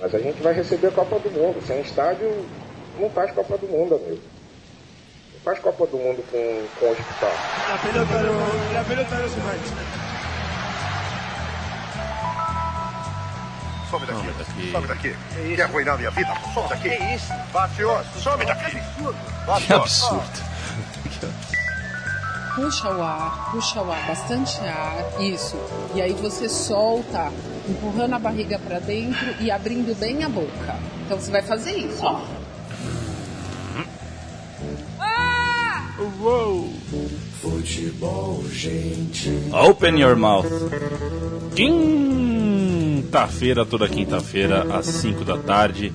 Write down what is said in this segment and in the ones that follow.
Mas a gente vai receber a Copa do Mundo. Sem estádio, não faz Copa do Mundo, amigo. Não faz Copa do Mundo com, com o hospital. La pelota no, la pelota se. Some daqui. Some daqui. Quer arruinar minha vida? Some daqui. Que isso? Mafioso, some daqui. Que absurdo. Puxa o ar, puxa o ar, bastante ar, isso. E aí você solta, empurrando a barriga para dentro e abrindo bem a boca. Então você vai fazer isso, ó. Open your mouth. Quinta-feira, toda quinta-feira, às 5 da tarde.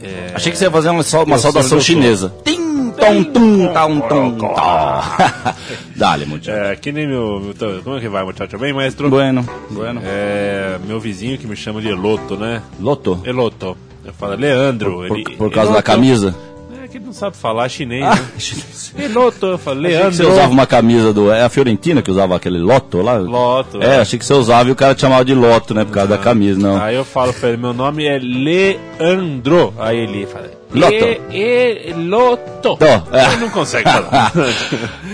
É, Achei que você ia fazer uma, uma saudação chinesa. Tim, tom, tum, tom, tom, tom. Dale, muchacho. é, que nem meu, meu- Como é que vai, muchacho? Bem, maestro? Bueno, bueno. É, meu vizinho que me chama de Eloto, né? Loto. Eloto. Eu falo, Leandro. Por, ele, por causa da Eloto. camisa? É que ele não sabe falar chinês, Ah, né? Eloto, eu falo, Achei que Leandro. você usava uma camisa do. É a Fiorentina que usava aquele Loto lá? Loto. É, achei que você usava e o cara te chamava de Loto, né? Por causa da camisa, não. Aí eu falo pra ele, meu nome é Leandro. Aí ele fala, Loto. E, e, Loto. Tô, é. Ele não consegue falar.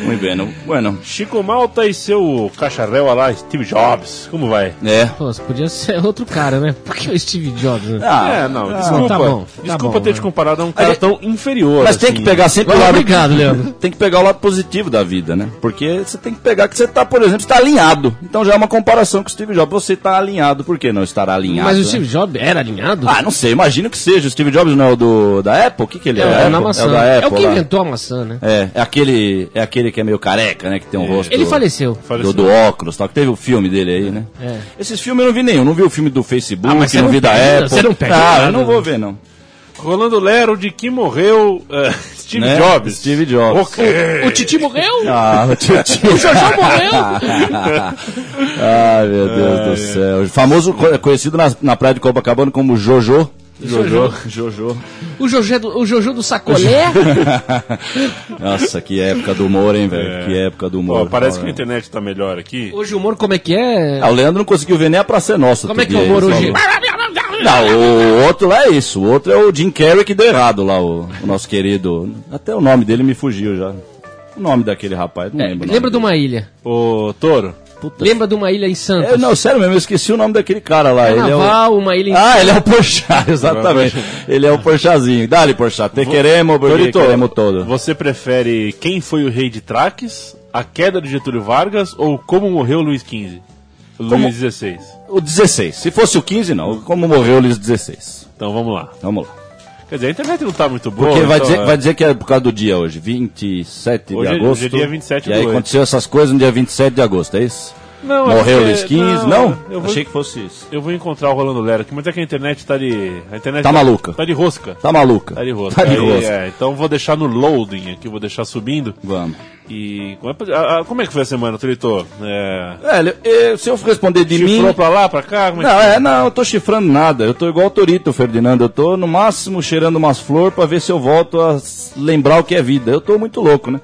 Muito bem, não. Bueno. Chico Malta e seu cacharel lá, Steve Jobs. Como vai? É. Pô, você podia ser outro cara, né? Por que o Steve Jobs? Né? Ah, é, não, ah, desculpa. tá bom, tá desculpa bom, ter né? te comparado a um cara Mas- tão inferior. Mas tem assim. que pegar sempre o lado. obrigado, Leandro. Tem que pegar o lado positivo da vida, né? Porque você tem que pegar que você tá, por exemplo, está alinhado. Então já é uma comparação com o Steve Jobs. Você tá alinhado, por que não estará alinhado? Mas o né? Steve Jobs era alinhado? Ah, não sei, imagino que seja. O Steve Jobs não é o do, da Apple? O que, que ele é? é, o Da maçã. É o da É Apple. o que lá. inventou a maçã, né? É, é aquele, é aquele que é meio careca, né? Que tem um rosto. Ele faleceu. Faleceu. Do, do óculos, tal, que teve o filme dele aí, né? É. Esses filmes eu não vi nenhum. Não vi o filme do Facebook, Ah, mas não não vi da pega, Apple. você não pega Ah, eu não né? vou ver, não. Rolando Lero de que morreu eh, Steve Né? Jobs. Steve Jobs. Ok. O Titi morreu? Ah, o tio. O Jojo morreu? Ai, meu Deus do céu. Famoso, co- conhecido na, na praia de Copacabana como Jojo. Jojo. Jojo. O Jojo do, o Jojo do sacolé? Nossa, que época do humor, hein, velho? Que época do humor. Ó, parece que a internet tá melhor aqui. Hoje o humor como é que é? Ah, o Leandro não conseguiu ver nem a Praça é Nossa. Como é que é o humor hoje? Não, o outro lá é isso. O outro é o Jim Carrey que deu errado lá, o, o nosso querido. Até o nome dele me fugiu já. O nome daquele rapaz, não É, lembro. o lembra de uma ilha? Ô, Toro. Puta. Lembra de uma ilha em Santos? É, não, sério mesmo, eu esqueci o nome daquele cara lá. Ele é o... Carnaval, uma ilha em Ah, ele é o Porchat, exatamente. ele é o Porchatzinho. Dá-lhe, Porchat. Te queremos, porque Torito, queremos todo. Você prefere quem foi o rei de Traques, a queda de Getúlio Vargas ou como morreu Luiz XV? Como- Luiz XVI. O 16. Se fosse o 15, não. Como morreu o Luiz 16. Então vamos lá. Vamos lá. Quer dizer, a internet não tá muito boa. Porque vai, então, dizer, é- vai dizer que é por causa do dia hoje, 27 Hoje de agosto. hoje é dia 27 E aí do aconteceu essas coisas no dia 27 de agosto, é isso? Não, é Morreu o Luiz 15? Não? eu vou, Achei que fosse isso. eu vou encontrar o Rolando Lero aqui, mas é que a internet tá de. A internet Tá maluca. Tá de rosca. Tá maluca? Tá de rosca. Tá de Aí, rosca. é, então vou deixar no loading aqui, vou deixar subindo. Vamos. E. Como é, é que foi a semana, Trito? É. Eu- se eu responder de mim... Chifrou pra lá, pra cá? É Não, é, não, eu tô chifrando nada. Eu tô igual o Torito, Ferdinando. Eu tô no máximo cheirando umas flores pra ver se eu volto a lembrar o que é vida. Eu tô muito louco, né?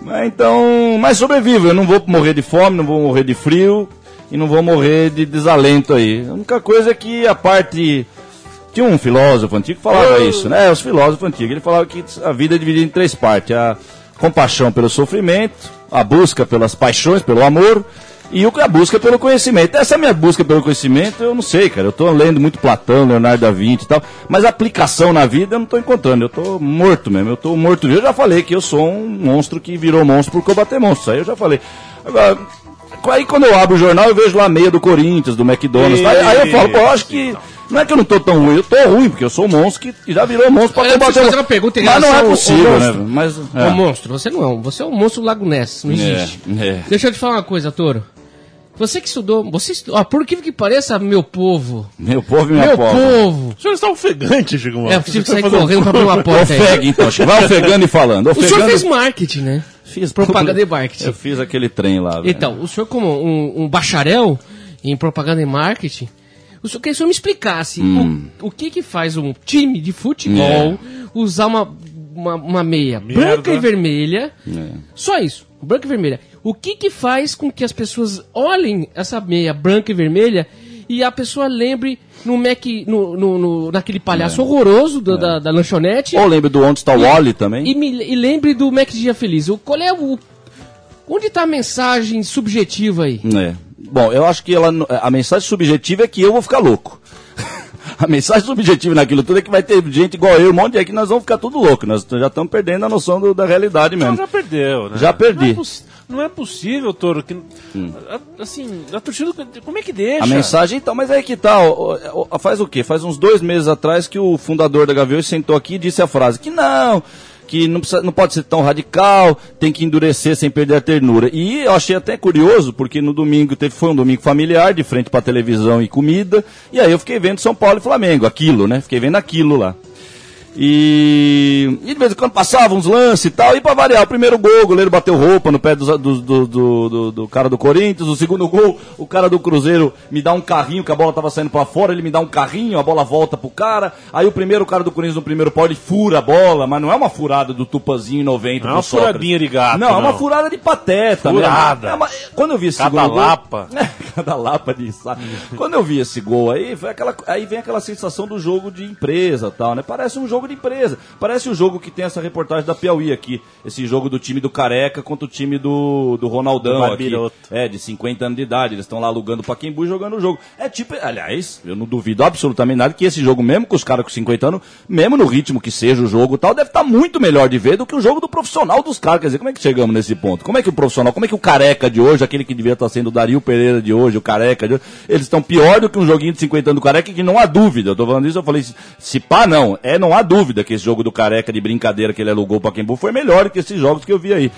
Mas então, mas sobrevivo. Eu não vou morrer de fome, não vou morrer de frio e não vou morrer de desalento aí. A única coisa é que a parte tinha um filósofo antigo que falava isso, né? Os filósofos antigos. Ele falava que a vida é dividida em três partes: a compaixão pelo sofrimento, a busca pelas paixões, pelo amor e o- a busca pelo conhecimento. Essa é minha busca pelo conhecimento, eu não sei, cara. Eu tô lendo muito Platão, Leonardo da Vinci e tal, mas a aplicação na vida eu não tô encontrando. Eu tô morto mesmo, eu tô morto. Eu já falei que eu sou um monstro que virou monstro por combater monstros. Isso aí eu já falei. Agora, aí quando eu abro o jornal eu vejo lá a meia do Corinthians, do McDonald's. tá? Aí, aí eu falo, pô, eu acho que. Não é que eu não tô tão ruim, eu tô ruim, porque eu sou um monstro que já virou monstro pra combater fazer uma pergunta em Mas não é possível, né? Mas. Ô monstro, você não é um. Você é um monstro Lago Ness, não existe. É, é. Deixa eu te falar uma coisa, Toro. Você que estudou. Você estudou. Ó, por que que pareça, meu povo? Meu povo e minha meu povo. povo! O senhor está ofegante, Chico É, eu Malta. tive que sair correndo pra abrir uma porta aí. Ofegue, então. Chico. Vai ofegando e falando. O senhor Ofegando- fez marketing, né? Fiz propaganda e marketing. Eu fiz aquele trem lá. velho. Então, o senhor, como um, um bacharel em propaganda e marketing, o senhor queria que o senhor me explicasse Hum. o, o que que faz um time de futebol usar uma, uma, uma meia Merda. branca e vermelha. É. Só isso, branca e vermelha. O que que faz com que as pessoas olhem essa meia branca e vermelha e a pessoa lembre no Mac, no, no, no- naquele palhaço horroroso do- da, da lanchonete. Ou lembra do Onde está o Wally também? E, me- e lembre do Mac Dia Feliz. O, qual é o. Onde está a mensagem subjetiva aí? É. Bom, eu acho que ela, a mensagem subjetiva é que eu vou ficar louco. A mensagem subjetiva naquilo tudo é que vai ter gente igual eu, um monte de que nós vamos ficar tudo louco. Nós já estamos perdendo a noção do- da realidade mesmo. já perdeu, né? Já perdi. Não é, não é possível, Toro, que. a- Assim, a torcida. Como é que deixa? A mensagem, então, mas aí que tá, ó, ó, faz o quê? Faz uns dois meses atrás que o fundador da Gaviões sentou aqui e disse a frase que não, que não, precisa, não pode ser tão radical, tem que endurecer sem perder a ternura. E eu achei até curioso, porque no domingo teve, foi um domingo familiar, de frente pra televisão e comida, e aí eu fiquei vendo São Paulo e Flamengo, aquilo, né? Fiquei vendo aquilo lá. E, e de vez em quando passava uns lances e tal, e pra variar, o primeiro gol, o goleiro bateu roupa no pé do, do, do, do- cara do Corinthians, o segundo gol, o cara do Cruzeiro me dá um carrinho, que a bola tava saindo pra fora, ele me dá um carrinho, a bola volta pro cara, aí o primeiro cara do Corinthians no primeiro pau, ele fura a bola, mas não é uma furada do Tupazinho 90 Não é uma Sócrates. furadinha de gato, Não, é uma não. furada de pateta. Furada. mesmo. É uma- quando eu vi esse Cada gol- lapa. Cada lapa de saco. Quando eu vi esse gol aí, foi aquela, aí vem aquela sensação do jogo de empresa tal, né? Parece um jogo de empresa. Parece o jogo que tem essa reportagem da Piauí aqui. Esse jogo do time do Careca contra o time do, do Ronaldão Do aqui. É, de 50 anos de idade. Eles estão lá alugando o Paquembu e jogando o jogo. É tipo, aliás, eu não duvido absolutamente nada que esse jogo, mesmo com os caras com 50 anos, mesmo no ritmo que seja o jogo e tal, deve estar muito melhor de ver do que o jogo do profissional dos caras. Quer dizer, como é que chegamos nesse ponto? Como é que o profissional, como é que o careca de hoje, aquele que devia estar sendo o Dario Pereira de hoje, o careca de hoje, eles estão pior do que um joguinho de 50 anos do careca, que não há dúvida. Eu tô falando isso, eu falei, se- se pá, não. É, não há dúvida que esse jogo do careca de brincadeira que ele alugou o Paquembu foi melhor que esses jogos que eu vi aí.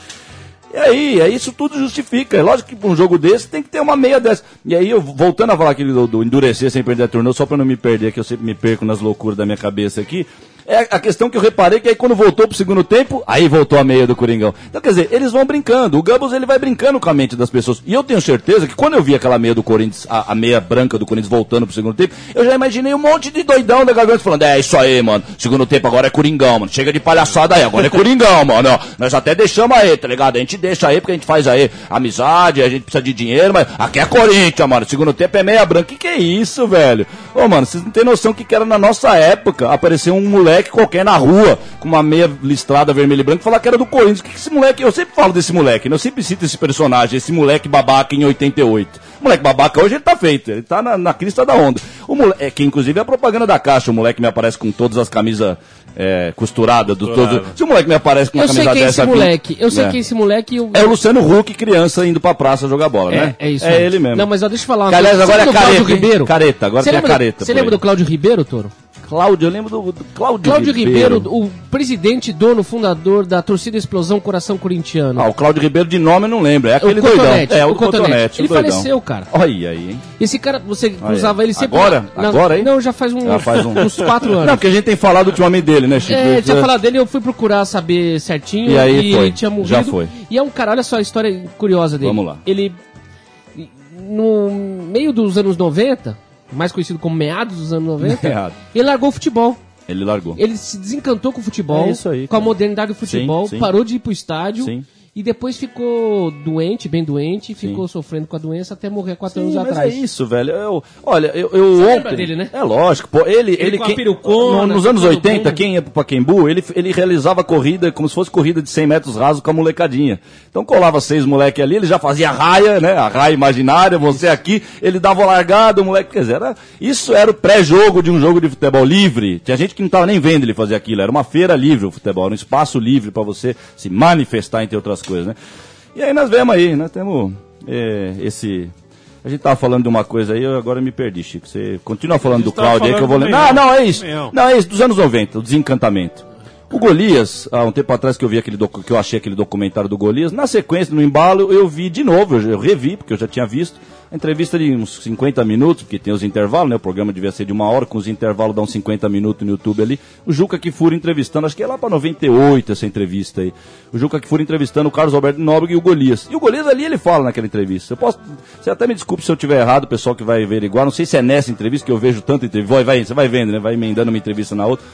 E aí, aí isso tudo justifica. É lógico que pra um jogo desse tem que ter uma meia dessa. E aí, eu, voltando a falar aquele do, do endurecer sem perder a turno, só pra não me perder, que eu sempre me perco nas loucuras da minha cabeça aqui. É a questão que eu reparei que aí quando voltou pro segundo tempo, aí voltou a meia do Coringão. Então, quer dizer, eles vão brincando. O Gambos, ele vai brincando com a mente das pessoas. E eu tenho certeza que quando eu vi aquela meia do Corinthians, a, a meia branca do Corinthians voltando pro segundo tempo, eu já imaginei um monte de doidão da Gaviões falando, é isso aí, mano. Segundo tempo agora é Coringão, mano. Chega de palhaçada aí, agora é Coringão, mano. Nós até deixamos aí, tá ligado? A gente deixa aí porque a gente faz aí amizade, a gente precisa de dinheiro, mas aqui é Corinthians, mano. Segundo tempo é meia branca. Que que é isso, velho? Ô, mano, vocês não tem noção que que era na nossa época aparecer um moleque qualquer na rua com uma meia listrada vermelha e branca e falar que era do Corinthians. O que, que esse moleque. Eu sempre falo desse moleque, né? Eu sempre cito esse personagem, esse moleque babaca em 88. O moleque babaca hoje ele tá feito, ele tá na, na crista da onda. O moleque, é, que inclusive é a propaganda da caixa, o moleque me aparece com todas as camisas é, costuradas. Do, todo, se o moleque me aparece com uma Eu sei camisa quem é esse dessa. moleque. Eu sei é. quem é esse moleque. Eu... É o Luciano Huck, criança, indo pra praça jogar bola, É, né? é isso. É aí. ele mesmo. Não, mas ó, deixa eu falar uma Que, aliás, agora é careta? Ribeiro? Careta, agora Você tem a careta Você lembra aí. do Cláudio Ribeiro, Toro? Cláudio, eu lembro do, do Cláudio, Cláudio Ribeiro, o presidente, dono, fundador da torcida Explosão Coração Corintiano. Ah, o Cláudio Ribeiro de nome eu não lembro. É aquele Cotonete, doidão. É, o, o Cotonete. Cotonete. Ele o doidão. faleceu, cara. Olha aí, hein? Esse cara, você Olha aí. ele sempre. Agora? na- Agora, hein? Não, já faz, um, Já faz um- uns quatro anos. Não, porque a gente tem falado ultimamente dele, né, Chico? É, tinha falado dele, eu fui procurar saber certinho E aí e foi, ele tinha morrido. já foi. E é um cara, olha só a história curiosa dele. Vamos lá. Ele, no meio dos anos 90, mais conhecido como meados dos anos 90, Meados. ele largou o futebol. Ele largou. Ele se desencantou com o futebol, É isso aí, com a cara. modernidade do futebol, Sim, sim. parou de ir pro estádio Sim. E depois ficou doente, bem doente, ficou sofrendo com a doença até morrer quatro anos Sim, mas atrás. é isso, velho. Eu, olha, eu, eu Você ontem... dele, né? É lógico, pô. Ele, ele, com a quem- perucona, no- nos anos todo 80, mundo. quem ia pro Paquembu, ele, ele realizava corrida como se fosse corrida de 100 metros raso com a molecadinha. Então colava seis moleque ali, ele já fazia raia, né? A raia imaginária, você aqui, ele dava o largado, o moleque, quer dizer, era, isso era o pré-jogo de um jogo de futebol livre. Tinha gente que não tava nem vendo ele fazer aquilo, era uma feira livre o futebol, era um espaço livre para você se manifestar, entre outras coisas, né? E aí nós vemos aí, nós temos é, esse. A gente tava falando de uma coisa aí, eu agora me perdi, Chico. Você continua falando do Cláudio aí que eu vou lembrar. Não, não, é isso. Não, é isso, dos anos 90, o desencantamento. O Golias, há um tempo atrás que eu vi aquele que eu achei aquele documentário do Golias, na sequência, no embalo, eu vi de novo, eu, eu revi, porque eu já tinha visto, entrevista de uns 50 minutos, porque tem os intervalos, né? O programa devia ser de uma hora, com os intervalos dá uns 50 minutos no YouTube ali. O Juca Kifuri entrevistando, acho que é lá pra 98 essa entrevista aí. O Juca Kifuri entrevistando o Carlos Alberto Nóbrega e o Golias. E o Golias ali ele fala naquela entrevista. Eu posso. Você até me desculpe se eu tiver errado, o pessoal que vai averiguar. Não sei se é nessa entrevista que eu vejo tanta entrevista. Vai, vai, você vai vendo, né? Vai emendando uma entrevista na outra.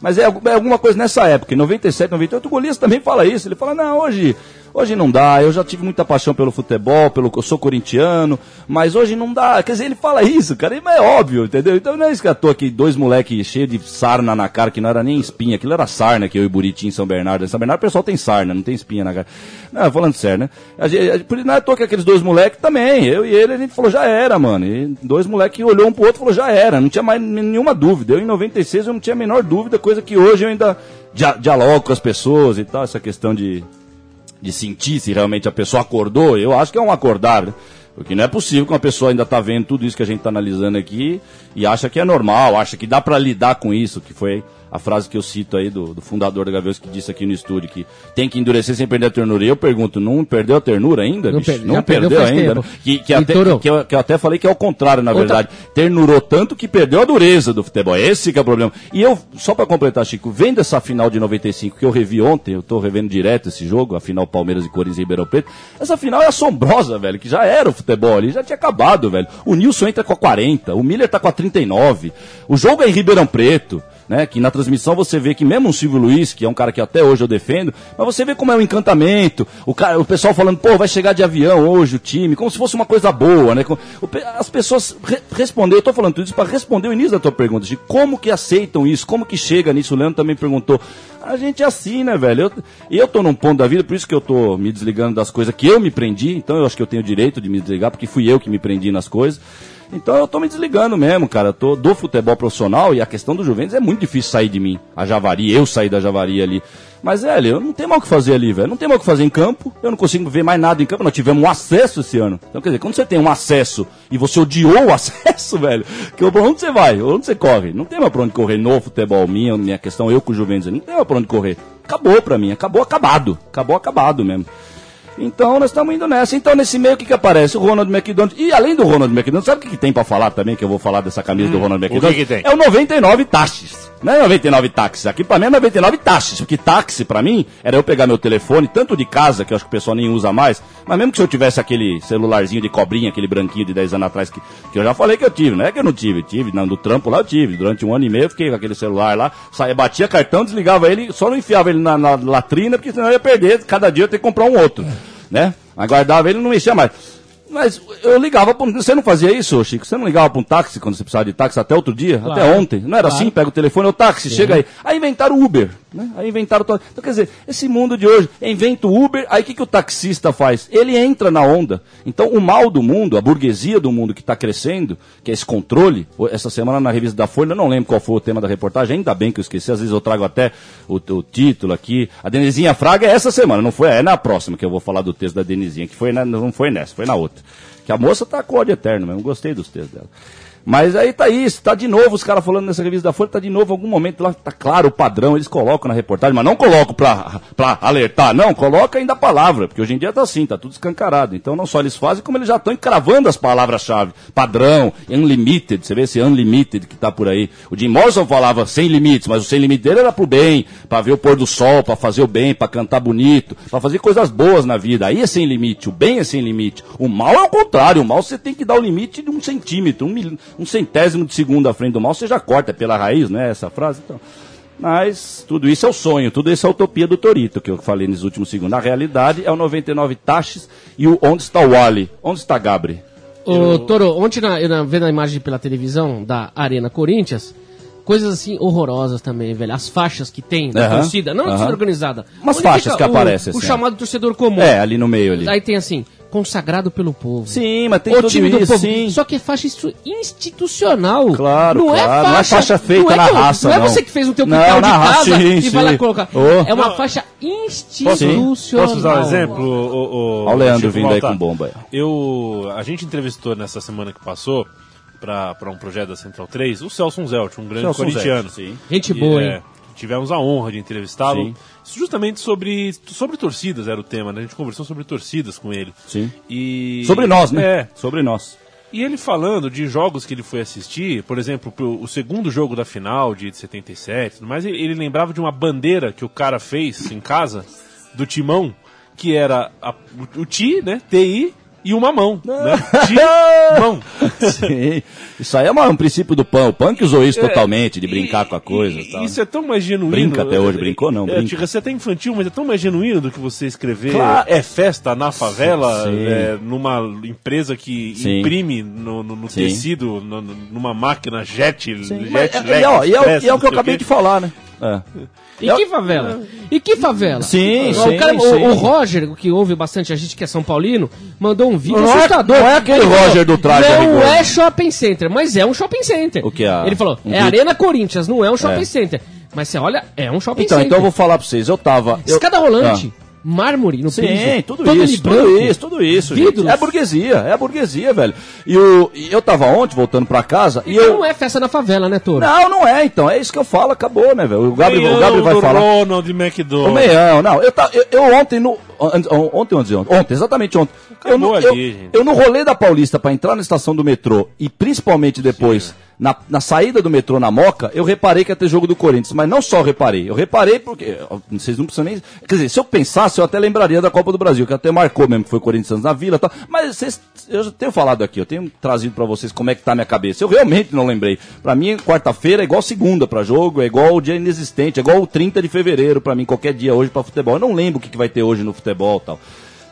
Mas é, é alguma coisa nessa época, em 97, 98, o Golias também fala isso. Ele fala, não, hoje Hoje não dá, eu já tive muita paixão pelo futebol, pelo eu sou corintiano, mas hoje não dá. Quer dizer, ele fala isso, cara, é óbvio, entendeu? Então não é isso que eu tô aqui, dois moleques cheios de sarna na cara, que não era nem espinha, aquilo era sarna que eu e Buriti em São Bernardo. Em São Bernardo o pessoal tem sarna, não tem espinha na cara. Não, falando sério, né? A gente, não é toa que aqueles dois moleques também, eu e ele, a gente falou, já era, mano. E dois moleques olhou um pro outro e falou, já era, não tinha mais nenhuma dúvida. Eu em 96 eu não tinha a menor dúvida, coisa que hoje eu ainda dia, dialogo com as pessoas e tal, essa questão de de sentir se realmente a pessoa acordou, eu acho que é um acordar. Né? Porque não é possível que uma pessoa ainda está vendo tudo isso que a gente está analisando aqui e acha que é normal, acha que dá para lidar com isso, que foi a frase que eu cito aí do, do fundador da Gaviões que disse aqui no estúdio que tem que endurecer sem perder a ternura. E eu pergunto, não perdeu a ternura ainda? Não, per não perdeu, perdeu, ainda? Né? Que, que, até, que, eu, que, eu, até falei que é o contrário, na Outra... verdade. Ternurou tanto que perdeu a dureza do futebol. Esse que é o problema. E eu, só para completar, Chico, vendo essa final de 95 que eu revi ontem, eu tô revendo direto esse jogo, a final Palmeiras e Corinthians e Ribeirão Preto, essa final é assombrosa, velho, que já era o futebol ali, já tinha acabado, velho. O Nilson entra com a 40, o Miller tá com a 39, o jogo é em Ribeirão Preto né? Que na transmissão você vê que mesmo o Silvio Luiz, que é um cara que até hoje eu defendo, mas você vê como é um encantamento, o, cara, o pessoal falando, pô, vai chegar de avião hoje o time, como se fosse uma coisa boa, né? As pessoas re responder, eu tô falando tudo isso para responder o início da tua pergunta, de como que aceitam isso, como que chega nisso, o Leandro também perguntou. A gente é assim, né, velho? E eu, eu tô num ponto da vida, por isso que eu tô me desligando das coisas que eu me prendi, então eu acho que eu tenho o direito de me desligar, porque fui eu que me prendi nas coisas. Então eu tô me desligando mesmo, cara. tô do futebol profissional e a questão do Juventus é muito difícil sair de mim. A Javari, eu sair da Javari ali. Mas, velho, eu não tenho mal o que fazer ali, velho. Não tem mal o que fazer em campo. Eu não consigo ver mais nada em campo. Nós tivemos um acesso esse ano. Então, quer dizer, quando você tem um acesso e você odiou o acesso, velho, que onde você vai? Onde você corre? Não tem mais pra onde correr no futebol. Minha, minha questão, eu com o Juventus. Não tem mais pra onde correr. Acabou pra mim. Acabou acabado. Acabou acabado mesmo. Então nós estamos indo nessa. Então nesse meio o que, que aparece? O Ronald McDonald. E além do Ronald McDonald, sabe o que, que tem para falar também? Que eu vou falar dessa camisa hum, do Ronald McDonald? O que, que tem? É o 99 taxas. Não é 99 táxis. Aqui pra mim é 99 taxas. Porque táxi pra mim era eu pegar meu telefone, tanto de casa, que eu acho que o pessoal nem usa mais, mas mesmo que se eu tivesse aquele celularzinho de cobrinha, aquele branquinho de 10 anos atrás, que, que eu já falei que eu tive, não é que eu não tive, tive, não, no trampo lá eu tive. Durante um ano e meio eu fiquei com aquele celular lá, saía, batia cartão, desligava ele, só não enfiava ele na, na latrina, porque senão eu ia perder, cada dia eu ia ter que comprar um outro, né? Aguardava ele não mexia mais. Mas eu ligava pra Você não fazia isso, Chico? Você não ligava para um táxi quando você precisava de táxi até outro dia? Claro, até ontem? Não era claro. assim? Pega o telefone, o táxi, Sim. chega aí. Aí inventaram o Uber. Né? Aí inventaram. Então, quer dizer, esse mundo de hoje, inventa o Uber, aí o que, que o taxista faz? Ele entra na onda. Então, o mal do mundo, a burguesia do mundo que está crescendo, que é esse controle, essa semana na revista da Folha, eu não lembro qual foi o tema da reportagem, ainda bem que eu esqueci, às vezes eu trago até o, o título aqui. A Denizinha Fraga é essa semana, não foi? É na próxima que eu vou falar do texto da Denizinha, que foi na, não foi nessa, foi na outra. Que a moça tá com ódio eterno mesmo, gostei dos textos dela. Mas aí tá isso, tá de novo os caras falando nessa revista da Folha, tá de novo algum momento lá, tá claro o padrão, eles colocam na reportagem, mas não colocam pra, pra alertar, não, coloca ainda a palavra, porque hoje em dia tá assim, tá tudo escancarado. Então não só eles fazem, como eles já estão encravando as palavras-chave. Padrão, unlimited, você vê esse unlimited que tá por aí. O Jim Morrison falava sem limites, mas o sem limite dele era pro bem, para ver o pôr do sol, para fazer o bem, para cantar bonito, para fazer coisas boas na vida. Aí é sem limite, o bem é sem limite. O mal é o contrário, o mal você tem que dar o limite de um centímetro, um milímetro um centésimo de segundo à frente do mal, você já corta pela raiz, né? Essa frase. Então. Mas tudo isso é o sonho, tudo isso é a utopia do Torito, que eu falei nos últimos segundos. Na realidade é o 99 taxas e o onde está o Wally? Onde está Gabri? Ô, eu... Toro, ontem na, eu, vendo a imagem pela televisão da Arena Corinthians, coisas assim horrorosas também, velho. As faixas que tem da torcida, não a torcida organizada. Umas faixas que aparecem assim. O é. chamado torcedor comum. É, ali no meio ali. Aí tem assim, consagrado pelo povo. Sim, mas tem o tudo time isso, do povo. sim. Só que é faixa institucional. Claro, não claro. É faixa, não é faixa feita é na que, raça, não. não. é você que fez o teu não, quintal de na casa raça, sim, e vai lá sim. colocar. Oh. É uma Não. faixa institucional. Posso usar um exemplo? O, o, Olha o Leandro Chico vindo aí com bomba. Eu, a gente entrevistou nessa semana que passou para um projeto da Central 3 o Celso Zelt, um grande Celso corintiano. Zelt, sim. Gente E, boa, é, hein? tivemos a honra de entrevistá-lo. Sim. Justamente sobre, sobre torcidas era o tema, né? A gente conversou sobre torcidas com ele. Sim. E... Sobre nós, né? É. Sobre nós. E ele falando de jogos que ele foi assistir, por exemplo, o segundo jogo da final de 77, tudo mais, ele, ele lembrava de uma bandeira que o cara fez em casa, do timão, que era a- o, o TI, né? TI, e uma mão, né? De mão. Sim. Isso aí é um princípio do pão. O punk usou isso totalmente, de brincar com a coisa. E- e tal, Isso né? é tão mais genuíno. Brinca até hoje, brincou não, É, brinca. chega a ser até infantil, mas é tão mais genuíno do que você escrever Claro. é festa na favela, é, numa empresa que Sim. imprime no, no- no tecido, no- numa máquina jet, jet é- leg e, ó, e é, o- e é o que eu acabei de falar, né? É. E que favela? E que favela? Sim, o, sim, cara- o- sim. o Roger, que ouve bastante a gente que é São Paulino, mandou um vídeo Não é- assustador. não é aquele Ele falou, Roger do traje Não é shopping center, mas é um shopping center. O que é? Ele falou, Um é? Arena Corinthians, não é um shopping É. center. Mas você olha, é um shopping Então, center. então eu vou falar pra vocês. Eu tava. eu- Escada rolante, mármore no Sim, piso. tudo todo isso, branco, tudo isso, tudo isso. gente. É a burguesia, é a burguesia, velho. E, o, e eu tava ontem, voltando pra casa, e Então eu. não é festa na favela, né, Toro? Não, não é, então. É isso que eu falo, acabou, né, velho? O Gabriel, o Meião Gabriel vai do falar. Ronald O McDonald. meião, não. Eu, ta- eu, eu ontem no. Ontem, ontem, ontem, ontem, exatamente ontem. Eu, Acabou no- ali, eu, gente. eu no rolê da Paulista pra entrar na estação do metrô e principalmente depois na, na saída do metrô na Moca, eu reparei que ia ter jogo do Corinthians. Mas não só reparei, eu reparei porque. Vocês não precisam nem. Quer dizer, se eu pensasse, eu até lembraria da Copa do Brasil, que até marcou mesmo, que foi Corinthians na Vila e tal. Mas vocês, eu já tenho falado aqui, eu tenho trazido pra vocês como é que tá a minha cabeça. Eu realmente não lembrei. Pra mim, quarta-feira é igual segunda pra jogo, é igual o dia inexistente, é igual o 30 de fevereiro pra mim, qualquer dia hoje pra futebol. Eu não lembro o que, que vai ter hoje no futebol e tal.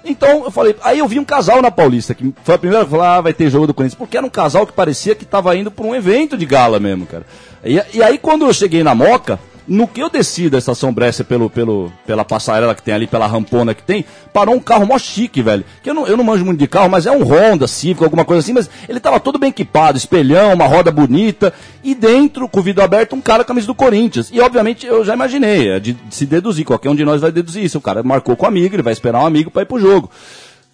Então, eu falei, aí eu vi um casal na Paulista, que foi a primeira que falou, ah, vai ter jogo do Corinthians, porque era um casal que parecia que tava indo pra um evento de gala mesmo, cara. E, e aí, quando eu cheguei na Moca, no que eu desci da estação Brescia pelo, pelo, pela passarela que tem ali, pela rampona que tem, parou um carro mó chique, velho. Que eu não, eu não manjo muito de carro, mas é um Honda Civic, alguma coisa assim, mas ele tava todo bem equipado, espelhão, uma roda bonita, e dentro, com o vidro aberto, um cara com a camisa do Corinthians. E obviamente eu já imaginei, é de, de se deduzir, qualquer um de nós vai deduzir isso. O cara marcou com o amigo, ele vai esperar um amigo pra ir pro jogo.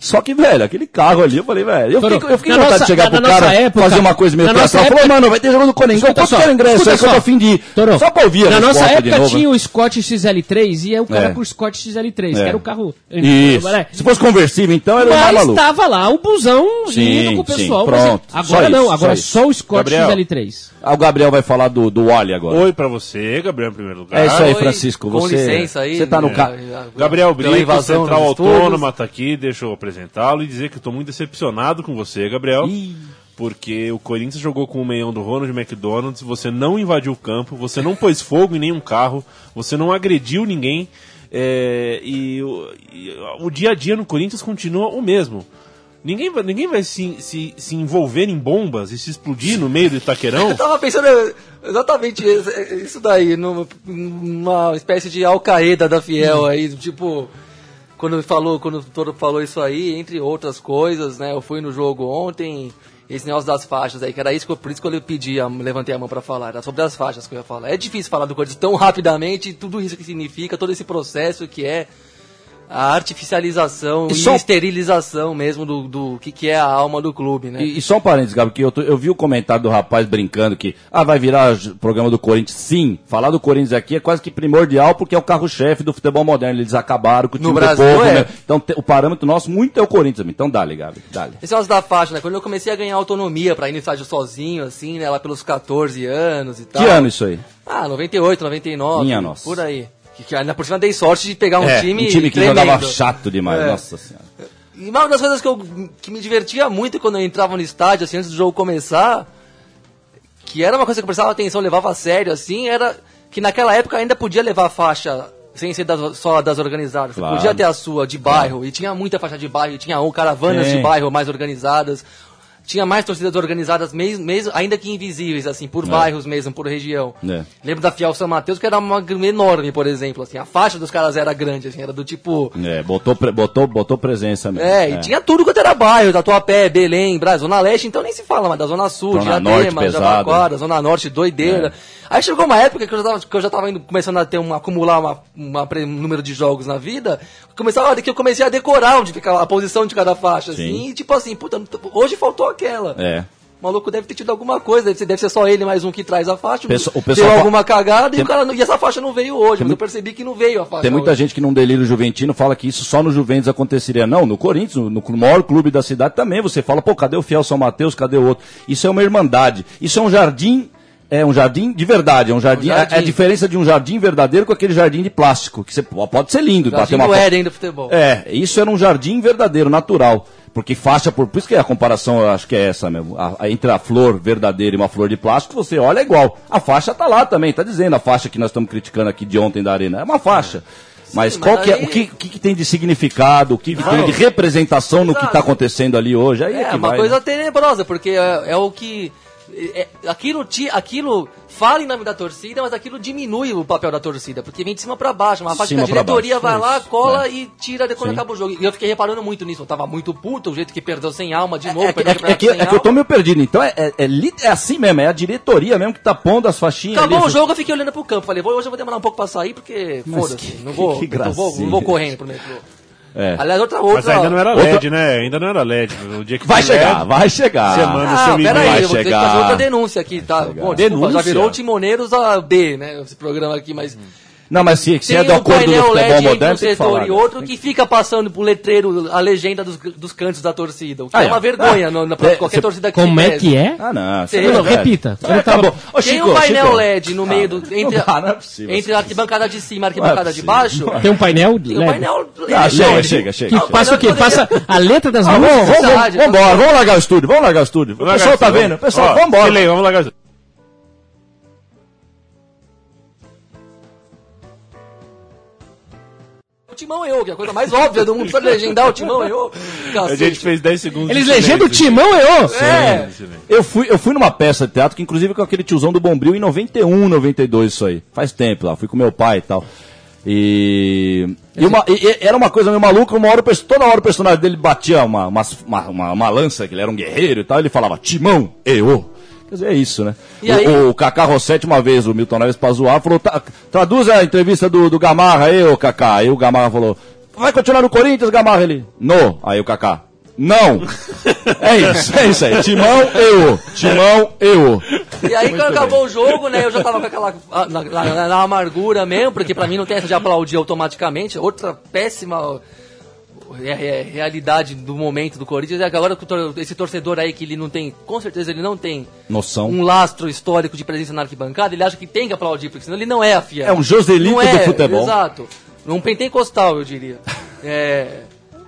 Só que, velho, aquele carro ali, eu falei, velho, eu Toro, fiquei, eu fiquei na com vontade nossa- de chegar pro cara, época- fazer uma coisa meio nossa teatral. Falou, mano, vai ter jogo do. Escuta Quanto só, que era o ingresso? Aí que eu só. tô afim de ir. Toro, Só pra ouvir a Na nossa época tinha o Scott XL3 e é o cara É. com o Scott XL3, É. que era o carro. Isso. É. Se fosse conversível, então era Mas maluco. tava lá o busão Sim, indo com o sim, pessoal. pronto. mas Só agora isso, não, agora é só só o Scott Gabriel. XL3. Ah, o Gabriel vai falar do, do Wally agora. Oi pra você, Gabriel, em primeiro lugar. É isso aí, Oi, Francisco. com você, licença aí. Você tá no né, carro. Gabriel Brito, invasão Central. Autônoma, tá aqui, deixa eu apresentá-lo e dizer que tô muito decepcionado com você, Gabriel. Porque o Corinthians jogou com o meião do Ronald McDonald's, você não invadiu o campo, você não pôs fogo em nenhum carro, você não agrediu ninguém, é, e, o- e o dia a dia no Corinthians continua o mesmo. Ninguém vai, ninguém vai se, se, se envolver em bombas e se explodir no meio do Itaquerão. Eu tava pensando exatamente isso, isso daí, numa, numa espécie de Al-Qaeda da Fiel aí, tipo, quando falou, quando o Toro falou isso aí, entre outras coisas, né? Eu fui no jogo ontem, esse negócio das faixas aí, que era isso que eu, por isso que eu pedi, levantei a mão pra falar, era sobre as faixas que eu ia falar. É difícil falar do Corinthians tão rapidamente, tudo isso que significa, todo esse processo que é a artificialização E e, só- esterilização mesmo do, do que, que é a alma do clube, né? E, e só um parênteses, Gabi, que eu, tô- eu vi o comentário do rapaz brincando que ah, vai virar programa do Corinthians. Sim, falar do Corinthians aqui é quase que primordial porque é o carro-chefe do futebol moderno. Eles acabaram com o No time Brasil, do povo, é. né? Então te- o parâmetro nosso muito é o Corinthians. Então dale, Gabi, dale. Esse negócio da faixa, né? Quando eu comecei a ganhar autonomia pra ir no estádio sozinho, assim, né? Lá pelos 14 anos e tal. Que ano isso aí? Ah, 98, 99. Minha nossa. Por aí. Que, ainda por cima dei sorte de pegar um É, time um time que tremendo. jogava chato demais, É. nossa senhora. E uma das coisas que, eu, que me divertia muito quando eu entrava no estádio, assim, antes do jogo começar, que era uma coisa que eu prestava atenção, levava a sério, assim, era que naquela época ainda podia levar faixa sem ser das- só das organizadas. Claro. Podia ter a sua de bairro, e tinha muita faixa de bairro, e tinha caravanas Tem. de bairro mais organizadas. Tinha mais torcidas organizadas, mesmo, mesmo, ainda que invisíveis, assim, por bairros mesmo, por região. É. Lembro da Fiel São Mateus, que era uma enorme, por exemplo, assim, a faixa dos caras era grande, assim, era do tipo... É, botou, botou, botou presença mesmo. É, e tinha tudo quanto era bairro, Tatuapé, Belém, Brás, Zona Leste, então nem se fala, mas da Zona Sul, Zona Diadema. Jabaquara, Zona Norte, doideira. Aí chegou uma época que eu já tava, que eu já tava indo, começando a ter um, acumular uma, uma um número de jogos na vida, começava, que eu comecei a decorar onde ficava a posição de cada faixa, Sim. assim, e tipo assim, puta, hoje faltou aquela. É. O maluco deve ter tido alguma coisa, deve ser, deve ser só ele mais um que traz a faixa. Pesso- o deu pessoal fa- alguma cagada e, Tem- o cara, não- e essa faixa não veio hoje, mas eu percebi que não veio a faixa. Tem muita hoje. gente que num delírio juventino fala que isso só no Juventus aconteceria. Não, no Corinthians, no, no maior clube da cidade também, você fala, pô, cadê o Fiel São Mateus, cadê o outro? Isso é uma irmandade. Isso é um jardim É um jardim de verdade, é um jardim. Um jardim. É, é a diferença de um jardim verdadeiro com aquele jardim de plástico, que você pode ser lindo, Jardim bater uma. Éden do futebol. É, isso era um jardim verdadeiro, natural. Porque faixa por. Por isso que a comparação eu acho que é essa mesmo. A- a- entre a flor verdadeira e uma flor de plástico, você olha é igual. A faixa tá lá também, tá dizendo a faixa que nós estamos criticando aqui de ontem da arena. É uma faixa. Mas Sim, qual mas que é, aí- o que, que que tem de significado, o que, que tem de representação no que está Exato. acontecendo ali hoje? Aí é, É, uma vai, coisa né? tenebrosa, porque é, é o que. É- é- aquilo, ti- aquilo fala em nome da torcida, mas aquilo diminui o papel da torcida, porque vem de cima pra baixo. Uma parte que Cima a pra diretoria vai lá, isso, cola é. e tira de quando Sim. acaba o jogo. E eu fiquei reparando muito nisso. Eu tava muito puto, o jeito que perdeu sem alma de novo. É, que- perdeu é, que- é que, é que eu tô meio perdido. Então é, é, é é assim mesmo, é a diretoria mesmo que tá pondo as faixinhas Acabou ali. o jogo, eu fiquei olhando pro campo. Falei, vou- hoje eu vou demorar um pouco pra sair, porque foda-se. Não vou, não vou, não gracinha. vou correndo pro metrô. É. Aliás, outra outra. Mas ainda não era Outra- LED, né? Ainda não era LED. O dia que Vai chegar, LED, vai chegar. Você manda Ah, seu pera e-mail. aí, vai eu vou ter que chegar. fazer outra denúncia aqui, tá? Bom, desculpa, já Denúncia? virou Timoneiros a B, né? Esse programa aqui, mas. Não, mas se, se Tem é do um acordo do painel futebol LED entre moderno, um tem que falar. e outro que fica passando pro letreiro a legenda dos, dos cantos da torcida. O que Ah, é é. uma vergonha no- na, pra É, qualquer cê- torcida que Como é que é? Ah, não. Não, é- repita. É, acabou. Ô, Tem Chico, um painel Chico. LED no meio do. Entre, não dá, não é possível. entre a arquibancada de cima e a é arquibancada de baixo. Tem um painel Tem um LED? painel LED. Ah, chega, LED. chega, chega. Chega. passa o quê? Passa a letra das Ah, vamos, músicas? vamos, vamos, Verdade, vamos embora, vamos largar o estúdio, vamos largar o estúdio. O Vamos pessoal tá vendo? vamos. Pessoal, vamos embora. Vamos largar isso. O Timão eu, que é a coisa mais óbvia do mundo. Precisa legendar o Timão eu. A gente fez 10 segundos. Eles legendam o. Timão e ô! É. Eu fui, eu fui numa peça de teatro que inclusive com aquele tiozão do Bombril em 91, 92 isso aí. Faz tempo lá, fui com meu pai e tal. E, e uma- e- e era uma coisa meio maluca, uma hora, toda hora o personagem dele batia uma, uma, uma, uma- uma lança, que ele era um guerreiro e tal, ele falava, Timão, eu. Quer dizer, é isso, né? E o, aí? o Kaká Rossetti, uma vez, o Milton Neves pra zoar, falou, "Tá, traduz a entrevista do, do Gamarra aí, ô Kaká. Aí o Gamarra falou, vai continuar no Corinthians, Gamarra? Ele, no. Aí o Kaká, não. é isso, é isso aí. Timão, eu. Timão, eu. E aí, quando acabou o jogo, né, eu já tava com aquela. Na, na- na amargura mesmo, porque pra mim não tem essa de aplaudir automaticamente. Outra péssima é, é, realidade do momento do Corinthians é que agora esse torcedor aí que ele não tem, com certeza ele não tem Noção. um lastro histórico de presença na arquibancada, ele acha que tem que aplaudir, porque senão ele não é a fiel. É um Joselito Não é, do futebol. Exato. Um pentecostal, eu diria. É.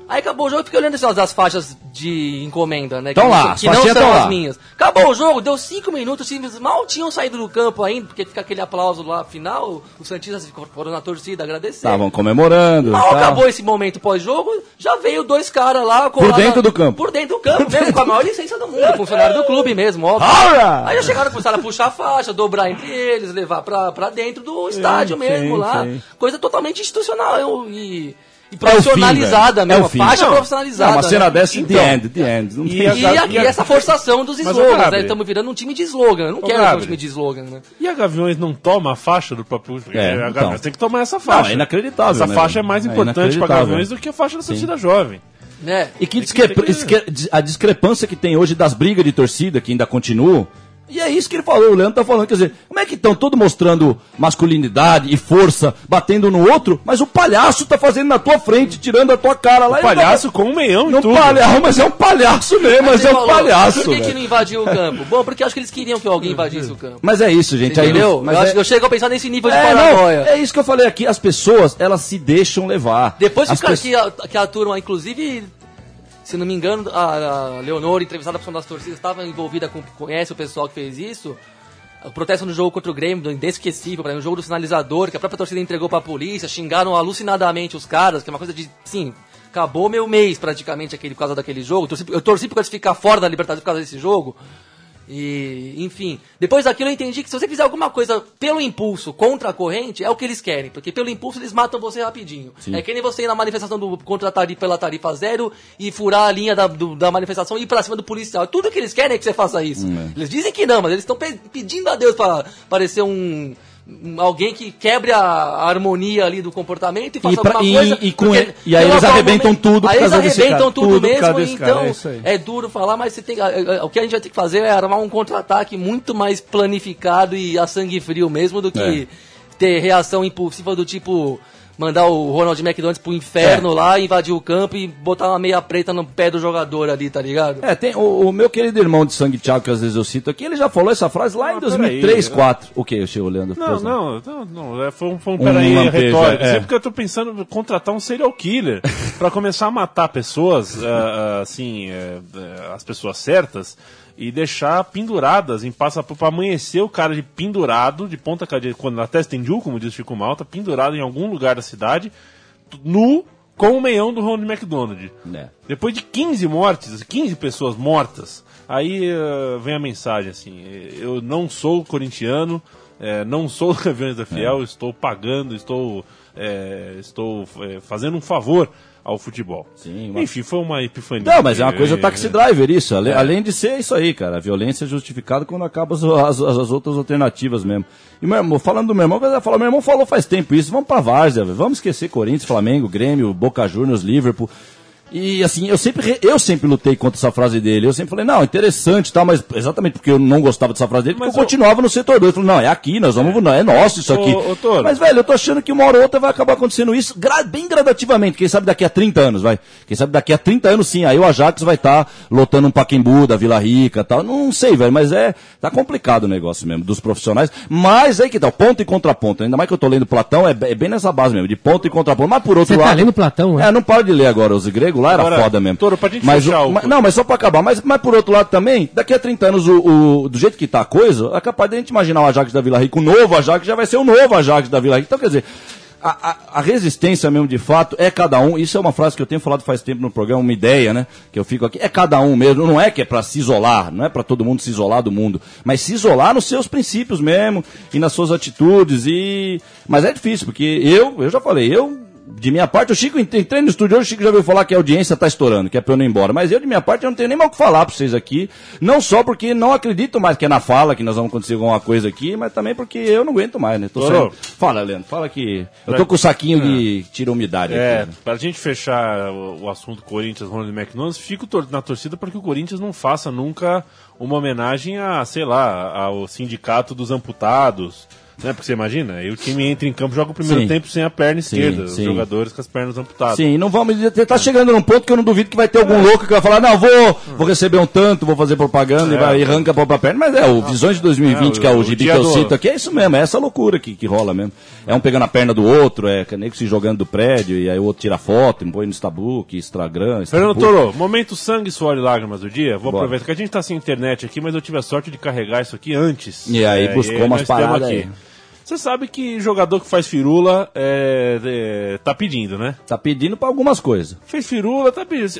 Aí acabou o jogo, eu fiquei olhando essas as faixas de encomenda, né? Tão que lá, que não são as lá. minhas. Acabou o jogo, deu cinco minutos, os times mal tinham saído do campo ainda, porque fica aquele aplauso lá final, os Santistas foram na torcida agradecer. Estavam comemorando. Mal tá. acabou esse momento pós-jogo, já veio dois caras lá Por dentro na- do campo. Por dentro do campo mesmo, com a maior licença do mundo, funcionário do clube mesmo, óbvio. Ora! Aí já chegaram, começaram a puxar a faixa, dobrar entre eles, levar pra, pra dentro do estádio mesmo sim, lá. sim. Coisa totalmente institucional eu- e, e É o fim, profissionalizada velho. mesmo. É o fim. Faixa Não, profissionalizada. Não, uma cena né? dessa, Então. the end, the end. Não E tem a- E, a- e essa forçação dos slogans, né? Estamos virando um time de slogan. Eu não quero ser um time de slogan, né? E a Gaviões não toma a faixa do próprio. É, a então. Gaviões tem que tomar essa Não, faixa. é inacreditável, Essa né, faixa é mais É importante pra inacreditável. Gaviões do que a faixa da torcida jovem. né? E que, Tem que- a discrepância que tem hoje das brigas de torcida, que ainda continuam. E é isso que ele falou, o Leandro tá falando. Quer dizer, como é que estão todos mostrando masculinidade e força, batendo no outro, mas o palhaço tá fazendo na tua frente, tirando a tua cara lá. O palhaço com um meião e Não tudo. palhaço, mas é um palhaço mesmo, mas Você é um falou, palhaço. Por que, que não invadiu o campo? Bom, porque eu acho que eles queriam que alguém invadisse o campo. Mas é isso, gente. aí Entendeu? não- mas eu, é- acho que eu chego a pensar nesse nível de É, não, paranoia. é isso que eu falei aqui. As pessoas, elas se deixam levar. Depois que, As o cara- pessoas- que, a, que a turma, inclusive, se não me engano, a, a Leonor, entrevistada por uma das torcidas, estava envolvida com. conhece o pessoal que fez isso. O protesto no jogo contra o Grêmio, do inesquecível, para um jogo do sinalizador, que a própria torcida entregou pra polícia, xingaram alucinadamente os caras, que é uma coisa de. Sim, acabou meu mês praticamente aquele, por causa daquele jogo. Eu torci, eu torci eles ficar fora da Libertadores por causa desse jogo. E, enfim, depois daquilo eu entendi que se você fizer alguma coisa pelo impulso contra a corrente, é o que eles querem, porque pelo impulso eles matam você rapidinho. É que nem você ir na manifestação do, contra a tarifa pela tarifa zero e furar a linha da, do- da manifestação e ir pra cima do policial. Tudo que eles querem é que você faça isso. Eles dizem que não, mas eles estão pe- pedindo a Deus para parecer um. Alguém que quebre a, harmonia ali do comportamento e faça pra- alguma e- coisa. e com porque ele- e aí eles arrebentam tudo por Aí eles arrebentam cara. tudo, Tudo mesmo, desse cara, então é é duro falar, mas você tem, a- a- o que a gente vai ter que fazer é armar um contra-ataque muito mais planificado e a sangue frio mesmo do que É. ter reação impulsiva do tipo mandar o Ronald McDonald pro inferno é. lá, invadir o campo e botar uma meia preta no pé do jogador ali, tá ligado? É, tem o, o meu querido irmão de sangue Thiago, que às vezes eu cito aqui, ele já falou essa frase lá ah, em 2003, 2004. O que, o Leandro? Não, não, não, não, é, foi um, foi um, um peraí, retórico. É. Sempre que eu tô pensando em contratar um serial killer pra começar a matar pessoas, uh, uh, assim, uh, as pessoas certas, e deixar penduradas em passa para amanhecer o cara de pendurado, de ponta cadeira, quando na testa tem como diz o Chico Malta, pendurado em algum lugar da cidade, nu, com o meião do Ronald McDonald. É. Depois de 15 mortes, 15 pessoas mortas, aí uh, vem a mensagem assim: eu não sou corintiano, é, não sou Gaviões da Fiel, é. estou pagando, estou, estou fazendo um favor ao futebol. Sim, uma... Enfim, foi uma epifania. Não, mas é uma coisa taxi driver isso. Ale, é. Além de ser isso aí, cara. A violência é justificada quando acaba as, as, as outras alternativas mesmo. E meu irmão, falando do meu irmão, eu falar, meu irmão falou faz tempo isso, vamos pra Várzea, vamos esquecer Corinthians, Flamengo, Grêmio, Boca Juniors, Liverpool. E assim, eu sempre, eu sempre lutei contra essa frase dele. Eu sempre falei, não, interessante, tá, mas exatamente porque eu não gostava dessa frase dele, mas porque eu, eu continuava no setor 2. Eu falei, não, é aqui, nós vamos, não, é nosso isso aqui. Ô, ô, mas, velho, eu tô achando que uma hora ou outra vai acabar acontecendo isso gra bem gradativamente. Quem sabe daqui a 30 anos, vai. Quem sabe daqui a 30 anos sim, aí o Ajax vai estar tá lotando um Paquembu da Vila Rica tal. Não sei, velho, mas é, tá complicado o negócio mesmo, dos profissionais. Mas aí que tá, ponto e contraponto. Ainda mais que eu tô lendo Platão, é, é bem nessa base mesmo, de ponto e contraponto. Mas por outro Você lado. Você tá lendo Platão, é? É, não para de ler agora os gregos, lá era agora, foda mesmo. Toro, pra gente mas, fechar o... mas, Não, mas só pra acabar. Mas, mas por outro lado também, daqui a 30 anos, o, o do jeito que tá a coisa, é capaz de a gente imaginar o Ajax da Vila Rica, o novo Ajax já vai ser o novo Ajax da Vila Rica. Então, quer dizer, a, a, a, resistência mesmo de fato é cada um. Isso é uma frase que eu tenho falado faz tempo no programa, uma ideia, né? Que eu fico aqui. É cada um mesmo. Não é que é para se isolar, não é para todo mundo se isolar do mundo, mas se isolar nos seus princípios mesmo e nas suas atitudes. E mas é difícil porque eu, eu já falei, eu de minha parte, o Chico, entrei no estúdio hoje, o Chico já veio falar que a audiência está estourando, que é para eu não ir embora. Mas eu, de minha parte, eu não tenho nem mais o que falar para vocês aqui. Não só porque não acredito mais que é na fala que nós vamos acontecer alguma coisa aqui, mas também porque eu não aguento mais, né? Tô só... Fala, Leandro, fala que. Eu tô com o saquinho de é. tira umidade é, aqui. Né? Pra gente fechar o, assunto Corinthians, Ronald McDonald's, fico na torcida para que o Corinthians não faça nunca uma homenagem a, sei lá, ao sindicato dos amputados né? Porque você imagina, aí o time entra em campo, joga o primeiro sim. tempo sem a perna esquerda, sim, os jogadores com as pernas amputadas. Sim, não vamos. Tá chegando num ponto que eu não duvido que vai ter algum louco que vai falar, não, vou, vou receber um tanto, vou fazer propaganda é. e vai e arranca a própria perna. Mas é, o Visões de 2020, é, que é o, o gibi que eu do... cito aqui, é isso mesmo, é essa loucura que, que rola mesmo. É um pegando a perna do outro, é nego se jogando do prédio, e aí o outro tira foto, põe no Instabook, Instagram. Fernando Toro, momento sangue, suor e lágrimas do dia. Vou Bora. aproveitar que a gente tá sem internet aqui, mas eu tive a sorte de carregar isso aqui antes. E aí é, buscou e umas paradas aí. Você sabe que jogador que faz firula é, é, tá pedindo, né? Tá pedindo para algumas coisas. Fez firula, tá pedindo.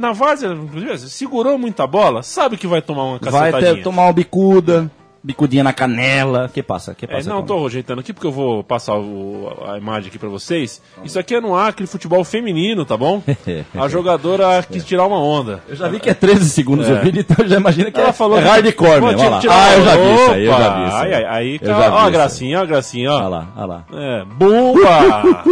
Na várzea, segurou muita bola, sabe que vai tomar uma cacetadinha. Vai ter, tomar uma bicuda bicudinha na canela. que passa? que passa? É, não, tô ajeitando aqui porque eu vou passar o, a imagem aqui para vocês. Isso aqui é no Acre Futebol Feminino, tá bom? a jogadora quis tirar uma onda. Eu já vi que é 13 segundos é. o vídeo, então eu já imagino que Ela é, falou é hardcore mesmo. Lá. Ah, eu já vi isso aí, eu já vi isso aí. Aí, aí, aí ó a gracinha, ó a gracinha, ó. Olha lá, olha lá. É, bomba!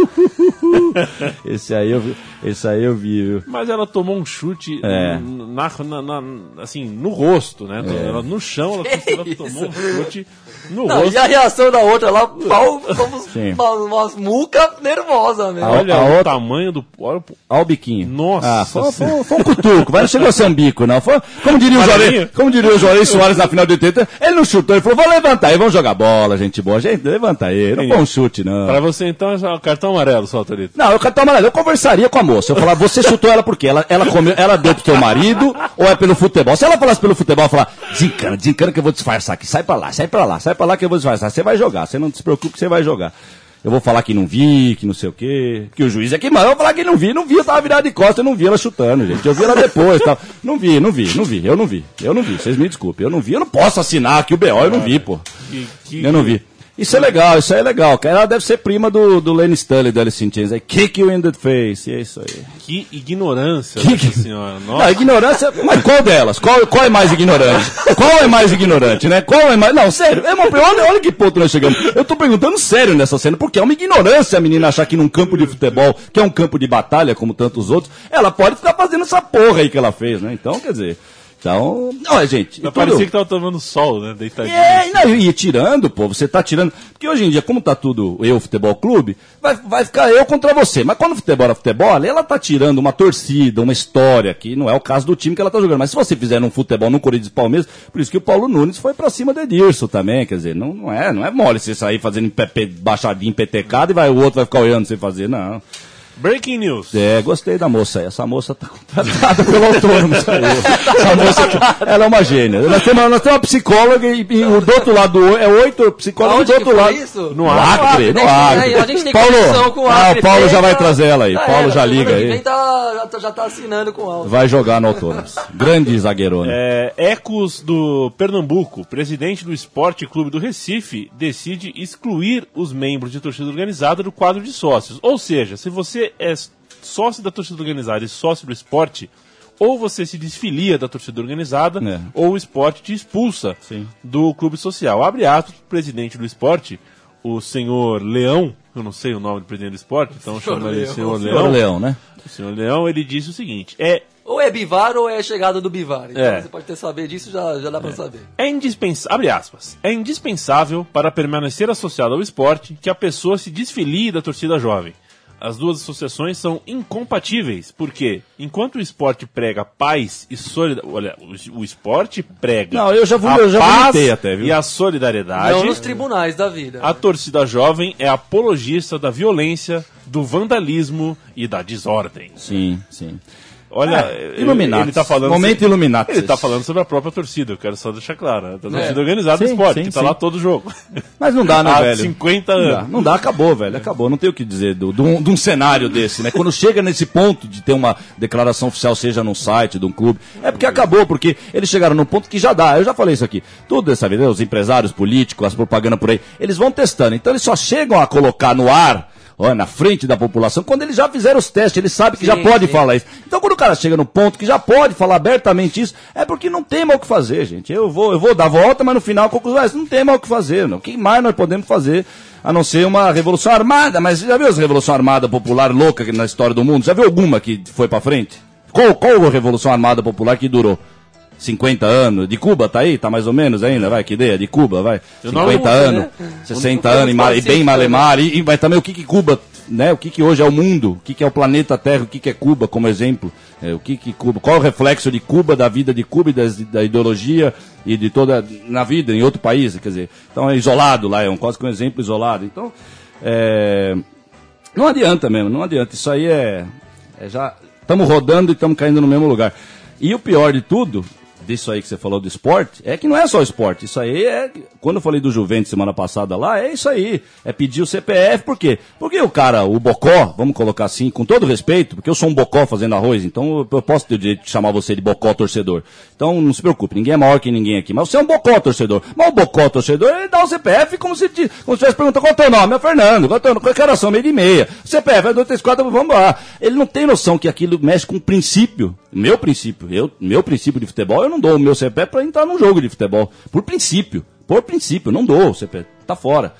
esse aí eu vi. Esse aí eu vi, viu? Mas ela tomou um chute é. na, na, na, assim, no rosto, né? É. Ela, no chão, ela, ela tomou um chute no não, rosto. E a reação da outra lá, pau, como umas muca nervosa mesmo. Olha a, o outra... tamanho do. Olha, olha o biquinho. Nossa. Ah, foi, foi, foi, um cutuco, mas não chegou a ser um bico, não. Foi, como diria o Juarez, como diria o Juarez Soares na final de 80, ele não chutou, ele falou: vou levantar aí, vamos jogar bola, gente boa. Gente, levanta aí, não foi um chute, não. Pra você então é o cartão amarelo, só, Torito. Não, é o cartão amarelo. Eu conversaria com a moça. Eu falava, você chutou ela por quê? Ela, ela, comeu, ela deu pro teu marido ou é pelo futebol? Se ela falasse pelo futebol, eu falar, desencana, desencana que eu vou disfarçar aqui. Sai pra lá, sai pra lá, sai pra lá que eu vou disfarçar. Você vai jogar, você não se preocupe que você vai jogar. Eu vou falar que não vi, que não sei o quê. Que o juiz é que manda. Eu vou falar que não vi, não vi, eu tava virado de costas, eu não vi ela chutando, gente. Eu vi ela depois tal. Não vi, não vi, não vi, eu não vi. Eu não vi, vocês me desculpem. Eu não vi, eu não posso assinar aqui o BO, eu não vi, pô. Eu não vi. Isso é legal, isso é legal. Ela deve ser prima do, do Lenny Stanley, do Alice in Chains. Kick you in the face, e é isso aí. Que ignorância, que... senhora. Nossa. Não, ignorância, mas qual delas? Qual, qual é mais ignorante? qual é mais ignorante, né? Qual é mais... Não, sério, é uma... olha, olha que ponto nós chegamos. Eu tô perguntando sério nessa cena, porque é uma ignorância a menina achar que num campo de futebol, que é um campo de batalha, como tantos outros, ela pode ficar fazendo essa porra aí que ela fez, né? Então, quer dizer... Então, olha, gente. Mas parecia que tava tomando sol, né? Deitadinho. É, e, não, e tirando, pô, você tá tirando. Porque hoje em dia, como tá tudo eu, futebol clube, vai, vai ficar eu contra você. Mas quando o futebol é futebol, ela tá tirando uma torcida, uma história, que não é o caso do time que ela tá jogando. Mas se você fizer um futebol no Corinthians e Palmeiras, por isso que o Paulo Nunes foi pra cima do Edirson também, quer dizer, não, não, é, não é mole você sair fazendo baixadinho, petecado e vai, o outro vai ficar olhando sem fazer, não. Breaking news. É, gostei da moça aí. Essa moça tá contratada pelo autônomo. Essa moça, ela é uma gênia. Nós temos, nós temos uma psicóloga e, e o do outro lado é oito psicólogos do outro lado. Isso? No Acre, no Acre. A gente tem Paulo, com o ah, Acre. o Paulo já Tem, vai trazer ela aí. Já Paulo era, já liga aí. tá- já, tá, já tá assinando com o Alto. Vai jogar no autônomo. Grande zagueirona. É, Ecos do Pernambuco, presidente do Esporte Clube do Recife, decide excluir os membros de torcida organizada do quadro de sócios. Ou seja, se você é sócio da torcida organizada e sócio do esporte, ou você se desfilia da torcida organizada, É. ou o esporte te expulsa Sim. do clube social. Abre aspas, o presidente do esporte, o senhor Leão, eu não sei o nome do presidente do esporte, então chama ele Leão. senhor Senhor Leão. Leão, né? O senhor Leão, ele disse o seguinte, é Ou é Bivar ou é chegada do Bivar. Então É. você pode ter saber disso, já, já dá pra saber. É indispensável, abre aspas, é indispensável para permanecer associado ao esporte que a pessoa se desfilie da torcida jovem. As duas associações são incompatíveis, porque enquanto o esporte prega paz e solidariedade, olha, o, o esporte prega Não, eu já vou- a eu já paz até, viu? e a solidariedade. Não nos tribunais da vida. A torcida jovem é apologista da violência, do vandalismo e da desordem. Sim, sim. Olha, É, ele- Illuminatis. Ele tá falando Momento Illuminatis. Ele tá falando sobre a própria torcida, eu quero só deixar claro. A torcida É. organizada do Sim, esporte, sim, que tá sim. lá todo jogo. Mas não dá, né, Há velho? 50 Não dá, anos. não dá, acabou, velho. Acabou. Não tem o que dizer do- de um, de um cenário desse, né? Quando chega nesse ponto de ter uma declaração oficial, seja num site de um clube, é porque acabou, porque eles chegaram num ponto que já dá. Eu já falei isso aqui. Tudo dessa vida, os empresários políticos, as propagandas por aí, eles vão testando. Então eles só chegam a colocar no ar. Ó, na frente da população, quando eles já fizeram os testes, eles sabem que já Sim, pode sim. falar isso. Então, quando o cara chega no ponto que já pode falar abertamente isso, é porque não tem mais o que fazer, gente. Eu vou, eu vou dar volta, mas no final, conclusão é, não tem mais o que fazer. Não. O que mais nós podemos fazer a não ser uma revolução armada? Mas já viu as revolução armada popular louca na história do mundo? Já viu alguma que foi pra frente? Qual, qual a revolução armada popular que durou? 50 anos. De Cuba tá aí? Tá mais ou menos ainda? Vai, que ideia? De Cuba, vai. Eu não 50 uso, anos, né? 60 Vamos- anos, e, e bem fazer malemar. E, e vai também o que que Cuba, né? O que que hoje é o mundo? O que que é o planeta Terra? O que que é Cuba como exemplo? É, o que que Cuba? Qual é o reflexo de Cuba, da vida de Cuba e das- da ideologia e de toda na vida em outro país? Quer dizer, então é isolado lá, é um quase que um exemplo isolado. Então, é, não adianta mesmo, não adianta. Isso aí é, é já estamos rodando e estamos caindo no mesmo lugar. E o pior de tudo, disso aí que você falou do esporte, é que não é só esporte. Isso aí é. Quando eu falei do Juventus semana passada lá, é isso aí. É pedir o CPF, por quê? Porque o cara, o Bocó, vamos colocar assim, com todo respeito, porque eu sou um Bocó fazendo arroz, então eu- posso ter o direito de chamar você de Bocó torcedor. Então não se preocupe, ninguém é maior que ninguém aqui. Mas você é um Bocó torcedor. Mas o Bocó torcedor, ele dá o CPF como se, como se tivesse perguntando qual é o teu nome. É Fernando, qual é o teu nome? Qual é a meio de meia. CPF é 2, 3, 4, vamos lá. Ele não tem noção que aquilo mexe com o princípio. Meu princípio. Eu, meu princípio de futebol, eu não dou o meu CPF pra entrar num jogo de futebol. Por princípio. Por princípio, não dou o CPF. Tá fora.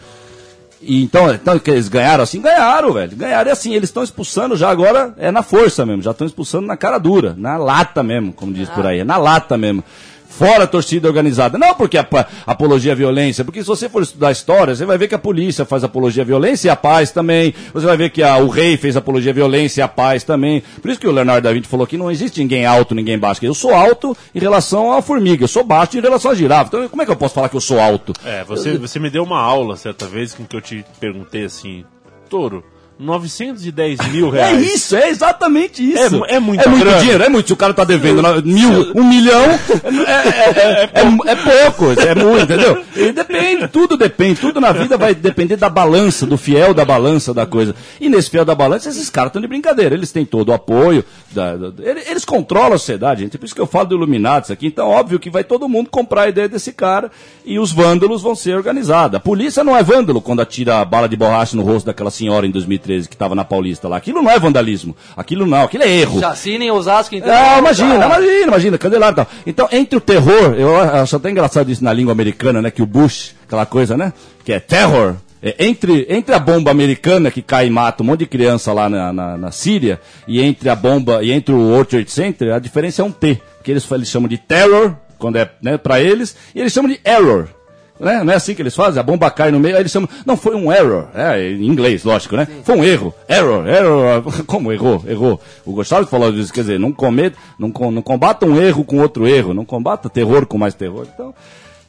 E então, então que eles ganharam assim? Ganharam, velho. Ganharam e assim, eles estão expulsando já agora, é na força mesmo, já estão expulsando na cara dura, na lata mesmo, como diz por aí, é na lata mesmo. Fora a torcida organizada. Não porque apologia à violência, porque se você for estudar história, você vai ver que a polícia faz apologia à violência e a paz também. Você vai ver que a- o rei fez apologia à violência e a paz também. Por isso que o Leonardo da Vinci falou que não existe ninguém alto, ninguém baixo. Eu sou alto em relação à formiga, eu sou baixo em relação à girafa. Então como é que eu posso falar que eu sou alto? É, você, você me deu uma aula certa vez em que eu te perguntei assim, Toro, 910 mil É reais. isso, é exatamente isso. É é muita É muito grana. dinheiro, é muito. Se o cara tá devendo mil, um milhão, é, é- é- é- é pouco, é muito, entendeu? E depende, tudo depende, tudo na vida vai depender da balança, do fiel da balança da coisa. E nesse fiel da balança, esses caras estão de brincadeira, eles têm todo o apoio, da- da- eles, controlam a sociedade, gente. Por isso que eu falo do Illuminati aqui. Então, óbvio que vai todo mundo comprar a ideia desse cara e os vândalos vão ser organizados. A polícia não é vândalo quando atira a bala de borracha no rosto daquela senhora em 2013 que estava na Paulista lá. Aquilo não é vandalismo. Aquilo não, aquilo é erro. Chacina em Osasco, então. Ah, imagina, Ah, imagina, imagina, Candelário e tal. Então, entre o terror, eu acho até engraçado isso na língua americana, né? Que o Bush, aquela coisa, né? Que é terror. É, entre, entre a bomba americana que cai e mata um monte de criança lá na, na, na Síria e entre a bomba e entre o World Trade Center, a diferença é um T. que eles, eles chamam de terror, quando é né, para eles, e eles chamam de error. Né? Não é assim que eles fazem? A bomba cai no meio, aí eles chamam. Não, foi um error. É, em inglês, lógico, né? Foi um erro. Error, error. Como errou? Errou. O Gustavo falou disso, quer dizer, não, cometa, não, não combata um erro com outro erro, não combata terror com mais terror. Então,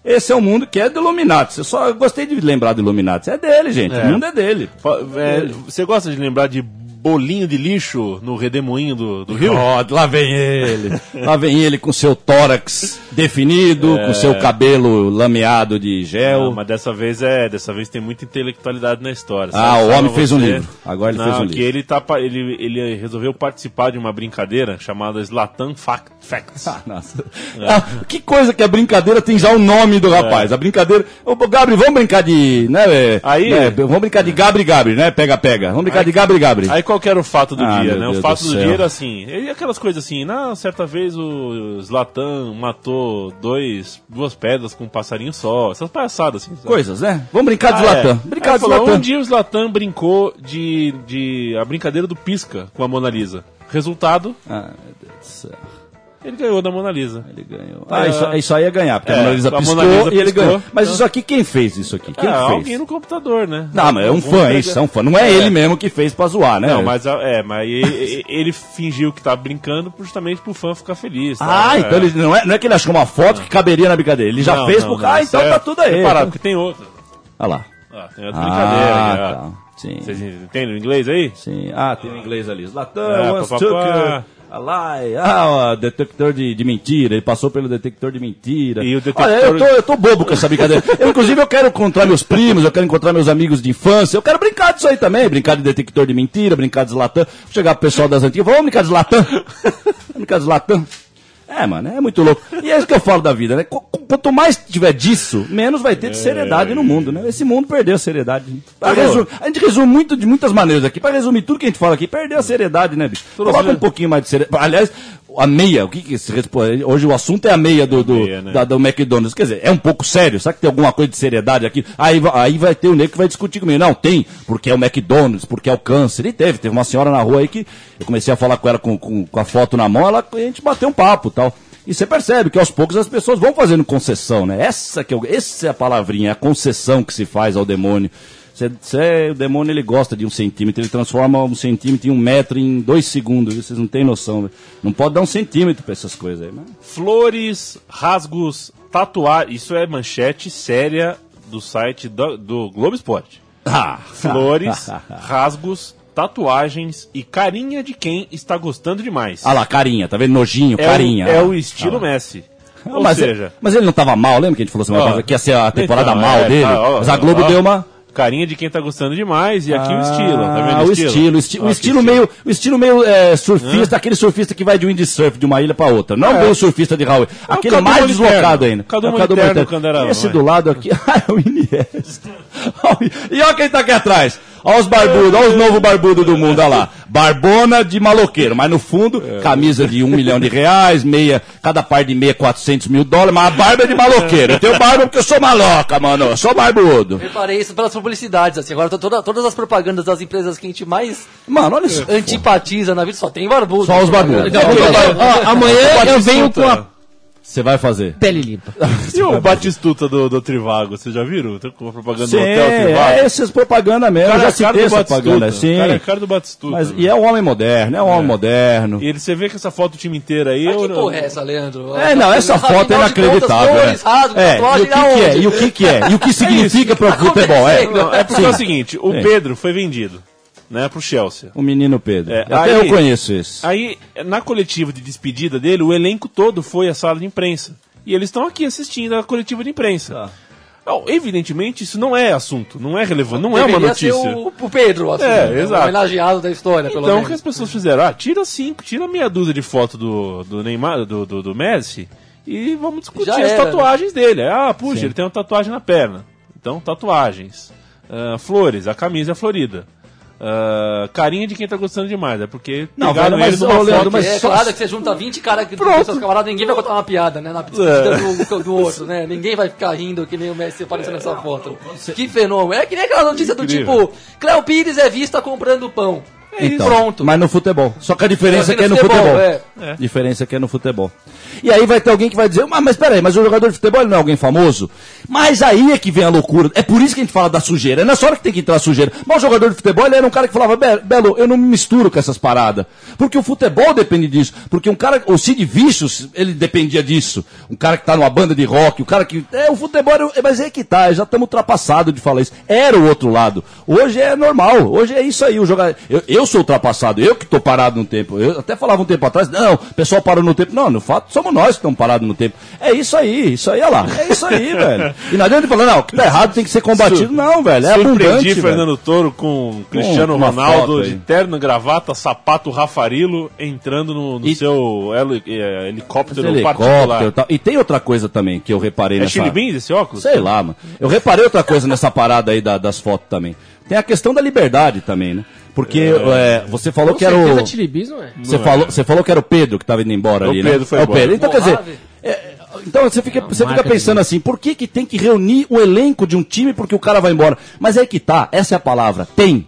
esse é o mundo que é do Illuminati. Eu só gostei de lembrar do Illuminati. É dele, gente. É. O mundo é dele. É, você gosta de lembrar de bolinho de lixo no redemoinho do, do rio? Ó, lá vem ele. lá vem ele com seu tórax definido, com seu cabelo lameado de gel. Não, mas dessa vez é, dessa vez tem muita intelectualidade na história. Ah, Sabe? o homem fez um livro. Agora ele Não, fez um que livro. ele, tá, ele, ele resolveu participar de uma brincadeira chamada Slatan Fact, Facts. Ah, nossa. Ah, que coisa que a brincadeira tem já o nome do rapaz. A brincadeira. Ô, Gabri, vamos brincar de. Né, é, Aí- né, vamos brincar de Gabri Gabri, né? Pega, pega. Vamos brincar de Gabri Gabri. Aí qual era o fato do Ah, dia, né? Deus o fato do do, dia era assim, e aquelas coisas assim, na certa vez o Zlatan matou dois, duas pedras com um passarinho só, essas palhaçadas assim. sabe? Coisas, né? Vamos brincar de Ah, Zlatan. é. Brincar Aí de Zlatan. Um dia o Zlatan brincou de, de a brincadeira do pisca com a Mona Lisa. Resultado, Ah, meu Deus do céu. Ele ganhou da Mona Lisa. Ele ganhou. Ah, isso, isso aí ia ganhar, porque É, a Mona Lisa piscou Mona Lisa e ele piscou. ganhou. Mas isso aqui, quem fez isso aqui? Quem é, fez? alguém no computador, né? Não, mas é um fã, é isso, é um fã. Não é, É. ele mesmo que fez pra zoar, né? Não, mas é, mas ele, ele fingiu que tá brincando justamente pro fã ficar feliz. tá? Ah, É. então ele, não, é, não é que ele achou uma foto que caberia na brincadeira. Ele já Não, fez não, pro não, Ah, então é tá tudo aí. Separado, porque tem outra. Olha lá. Ah, tem outra brincadeira. Ah, ó. tá. Sim. Vocês entendem o inglês aí? Sim. Ah, tem o inglês ali. Zlatan, É, once a lie. Ah, detector de, de mentira. Ele passou pelo detector de mentira. E o detector- Olha, eu tô, eu tô bobo com essa brincadeira. Eu, inclusive, eu quero encontrar meus primos, eu quero encontrar meus amigos de infância. Eu quero brincar disso aí também. Brincar de detector de mentira, brincar de Zlatan. Vou chegar pro pessoal das antigas. Vamos brincar de Zlatan. Vamos brincar de Zlatan. É, mano, é muito louco. E é isso que eu falo da vida, né? Qu- qu- Quanto mais tiver disso, menos vai ter de seriedade no mundo, né? Esse mundo perdeu a seriedade. Pra resu- A gente resume muito de muitas maneiras aqui. Pra resumir tudo que a gente fala aqui, perdeu a seriedade, né, bicho? Coloca um pouquinho mais de seriedade. Aliás, a meia, o que que se responde? Hoje o assunto é a meia do, do, meia, né? da- do McDonald's. Quer dizer, é um pouco sério. Será que tem alguma coisa de seriedade aqui? Aí, aí vai ter o nego que vai discutir comigo. Não, tem, porque é o McDonald's, porque é o câncer. E teve, teve uma senhora na rua aí que eu comecei a falar com ela com, com, com a foto na mão, ela, a gente bateu um papo tal. E você percebe que aos poucos as pessoas vão fazendo concessão, né? Essa, que é, o- essa é a palavrinha, é a concessão que se faz ao demônio. Você- você- o demônio ele gosta de um centímetro, ele transforma um centímetro em um metro em dois segundos, vocês não têm noção. Não pode dar um centímetro pra essas coisas aí, né? Flores, rasgos, tatuar. Isso é manchete séria do site do, do Globo Esporte. Ah, Flores, rasgos, tatuagens e carinha de quem está gostando demais. Ah lá, carinha, tá vendo? Nojinho, é carinha. O, é Ah, o estilo ah. Messi. Ah, Ou mas, seja, mas ele não tava mal, lembra que a gente falou semana passada que ia ser a temporada então, mal é, dele? tá, ó, mas a Globo ó, deu uma. Carinha de quem tá gostando demais e aqui o Ah, estilo, tá vendo o estilo, o, esti- o Ó, que estilo meio, o estilo meio é, surfista, aquele surfista que vai de windsurf de uma ilha pra outra. Não É. o surfista de Raul, aquele Cadu mais Moliterno. deslocado ainda. Cadu É o Moliterno, Moliterno. era- Esse do lado aqui, ah, é o Iniesta. e olha quem tá aqui atrás. Olha os barbudos, olha os novos barbudos do mundo, olha lá. Barbona de maloqueiro, mas no fundo, É. camisa de um milhão de reais, meia, cada par de meia 400 mil dólares, mas a barba é de maloqueiro. Eu tenho barba porque eu sou maloca, mano, eu sou barbudo. Reparei isso pelas publicidades, assim. Agora toda, todas as propagandas das empresas que a gente mais Mano, olha isso. antipatiza na vida só tem barbudo. Só os barbudos. Então, amanhã eu venho com a Você vai fazer. pele limpa. E o Batistuta do, do Trivago, vocês já viram? Tem uma propaganda Sim, do Hotel Trivago. é essas propaganda mesmo. Cara, eu já é cara citei essa propaganda, sim. Cara, é cara do Batistuta. Mas, e é um homem moderno, é um homem moderno. E ele, você vê que essa foto do time inteiro aí... Mas eu- que porra é essa, Leandro? É, não, essa foto é contas, inacreditável. é. É, e o que, que é? E o que, que é? E o que significa para o futebol? É, Não, é porque Sim. é o seguinte, o Sim. Pedro foi vendido, né, pro Chelsea. O menino Pedro. É, Até aí- eu conheço esse. Aí, na coletiva de despedida dele, o elenco todo foi à sala de imprensa. E eles estão aqui assistindo a coletiva de imprensa. Tá. Não, evidentemente, isso não é assunto, não é relevante, não é uma Deveria notícia. ser o, o Pedro, assim, É, né? o exato. homenageado da história, pelo Então, o que as pessoas fizeram? Ah, tira cinco, tira meia dúzia de foto do, do Neymar, do, do, do Messi, e vamos discutir Já as era, tatuagens dele. Ah, puxa, Sim. ele tem uma tatuagem na perna. Então, tatuagens. Ah, flores, a camisa é florida. Ah, carinha de quem tá gostando demais, é porque Não, velho, mas, ô, Leandro, foto- mas é só- claro que você junta 20 caras que dos seus camaradas, ninguém vai contar uma piada, né? Na despedida do, do outro, né? Ninguém vai ficar rindo que nem o Messi apareceu nessa foto. Que fenômeno. É que nem aquela notícia do tipo, Cléo Pires é vista comprando pão. Então, Pronto. Mas no futebol. Só que a diferença é Assim, que é no futebol. futebol, é. Diferença é que é no futebol. E aí vai ter alguém que vai dizer, mas, mas peraí, mas o jogador de futebol não é alguém famoso? Mas aí é que vem a loucura. É por isso que a gente fala da sujeira. É nessa hora que tem que entrar a sujeira. Mas o jogador de futebol ele era um cara que falava, "Be- Belo, eu não me misturo com essas paradas. Porque o futebol depende disso. Porque um cara, o Cid Vicious, ele dependia disso. Um cara que tá numa banda de rock, o cara que. É, o futebol. Mas é que tá, já estamos ultrapassados de falar isso. Era o outro lado. Hoje é normal. Hoje é isso aí. O jogador. Eu, eu sou ultrapassado, eu que tô parado no tempo. Eu até falava um tempo atrás, não, o pessoal parou no tempo. Não, no fato, somos nós que estamos parados no tempo. É isso aí, isso aí, olha lá. É isso aí, velho. E não adianta falar, não, o que tá errado tem que ser combatido. Não, velho. É abundante. Surpreendi velho. Fernando Toro com Cristiano uma Ronaldo de terno, gravata, sapato Rafarilo entrando no, no E- seu heli- eh, helicóptero, Helicóptero particular. e tal. E tem outra coisa também que eu reparei É nessa... Chili Beans esse óculos? Sei lá, mano. Eu reparei outra coisa nessa parada aí da- das fotos também. Tem a questão da liberdade também, né? Porque é, você falou Com que era o... Beans não é. Você falou, você falou que era o Pedro que estava indo embora É o ali, Pedro né? foi é o embora. Pedro. Então, quer dizer, é, então você fica, você fica pensando assim, por que, que tem que reunir o elenco de um time porque o cara vai embora? Mas é que tá, essa é a palavra, tem.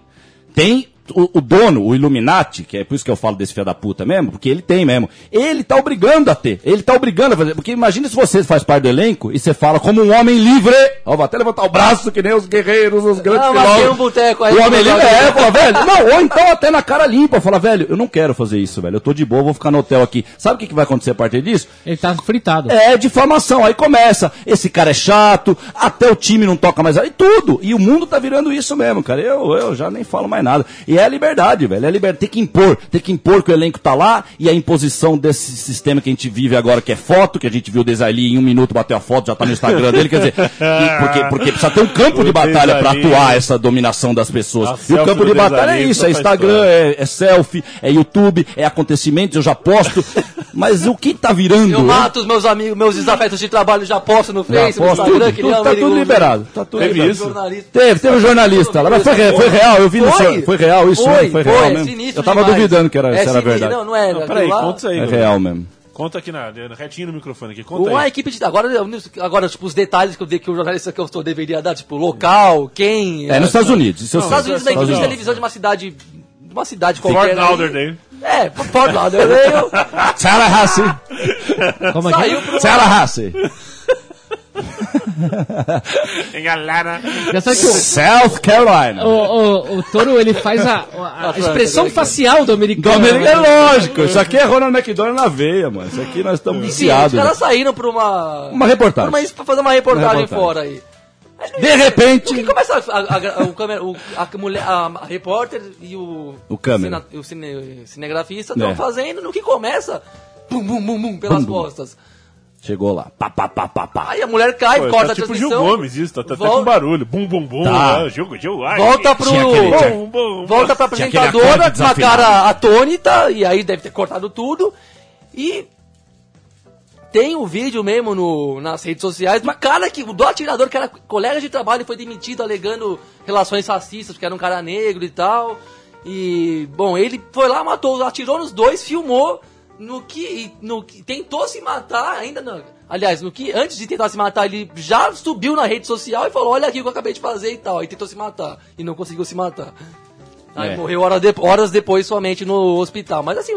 Tem o, o dono, o Illuminati, que é por isso que eu falo desse filho da puta mesmo, porque ele tem mesmo. Ele tá obrigando a ter. Ele tá obrigando a fazer. Porque imagina se você faz parte do elenco e você fala como um homem livre. Ó, vou até levantar o braço que nem os guerreiros, os grandes mas filósofos. tem um boteco aí O que homem eu livre é, fala, velho. Não, ou então até na cara limpa, fala, velho, eu não quero fazer isso, velho. Eu tô de boa, vou ficar no hotel aqui. Sabe o que, que vai acontecer a partir disso? Ele tá fritado. É difamação. Aí começa. Esse cara é chato, até o time não toca mais. E tudo. E o mundo tá virando isso mesmo, cara. Eu, eu já nem falo mais nada. E é a liberdade, velho. É a liberdade. Tem que impor. Tem que impor que o elenco tá lá. E a imposição desse sistema que a gente vive agora, que é foto, que a gente viu o Desailly em um minuto bateu a foto, já tá no Instagram dele. Quer dizer, e porque, porque precisa ter um campo O de batalha pra Desailly. atuar essa dominação das pessoas. A E o campo de batalha é isso. É Instagram, é, é selfie, é YouTube, é acontecimentos, eu já posto. Mas o que tá virando? Eu mato os meus amigos, meus desafetos de trabalho, já posto no Já Face, no Instagram, tudo, tudo, tá tudo liberado. Tá tudo Teve liberado. isso? Teve, teve um jornalista lá, mas foi, foi real, eu vi no seu- Foi real isso, Foi, né? foi real foi, mesmo. sinistro Eu tava demais. duvidando que era, É se era sinistro, verdade. Não, não é. Não, peraí, lá- conta isso aí. É real mesmo. Conta aqui na, retinho no microfone aqui. Conta Uma aí. equipe de. Agora, agora, tipo, os detalhes que, eu, dei- que o jornalista que eu estou deveria dar, tipo, local, quem. É, nos Estados Unidos, isso Nos. Estados Unidos, uma equipe de televisão de uma cidade. De uma cidade Fort qualquer. aí. Lauderdale. É, Fort Lauderdale. Tallahassee. Como é que saiu é? pro. Tallahassee. O, South Carolina. o, o, o Toro, ele faz a, a- expressão facial do Do americano. América é lógico, isso aqui é Ronald McDonald na veia, mano. Isso aqui nós estamos Sim, os viciados. caras né? saíram pra uma. Uma reportagem. Pra, uma- pra fazer uma reportagem, Uma reportagem. fora aí. De O repente. que começa a, a, a- o câmera- o- a mulher, a, a repórter e o. O câmera. cine- o cine- cinegrafista estão É. fazendo, no que começa. Bum, bum, bum, bum, pelas Bum, bum. Chegou lá. Pá, pá, pá, pá, pá. Aí a mulher cai, Pô, corta tá a tipo Gil transmissão. Gomes, isso. Tá até volta- com barulho. Bum, bum, bum. Tá. Ah, Gil, Gil, ai, Volta pro. Aquele- tinha- Bum, bum, Volta pra apresentadora com uma cara atônita, e aí deve ter cortado tudo. E tem o vídeo mesmo no, nas redes sociais do cara que, do atirador que era colega de trabalho e foi demitido alegando relações racistas, porque era um cara negro e tal. E, bom, ele foi lá, matou, atirou nos dois, filmou, no que, no que tentou se matar, ainda não. Aliás, no que antes de tentar se matar, ele já subiu na rede social e falou: Olha aqui o que eu acabei de fazer e tal. E tentou se matar. E não conseguiu se matar. Aí É. morreu hora de- horas depois somente no hospital. Mas assim,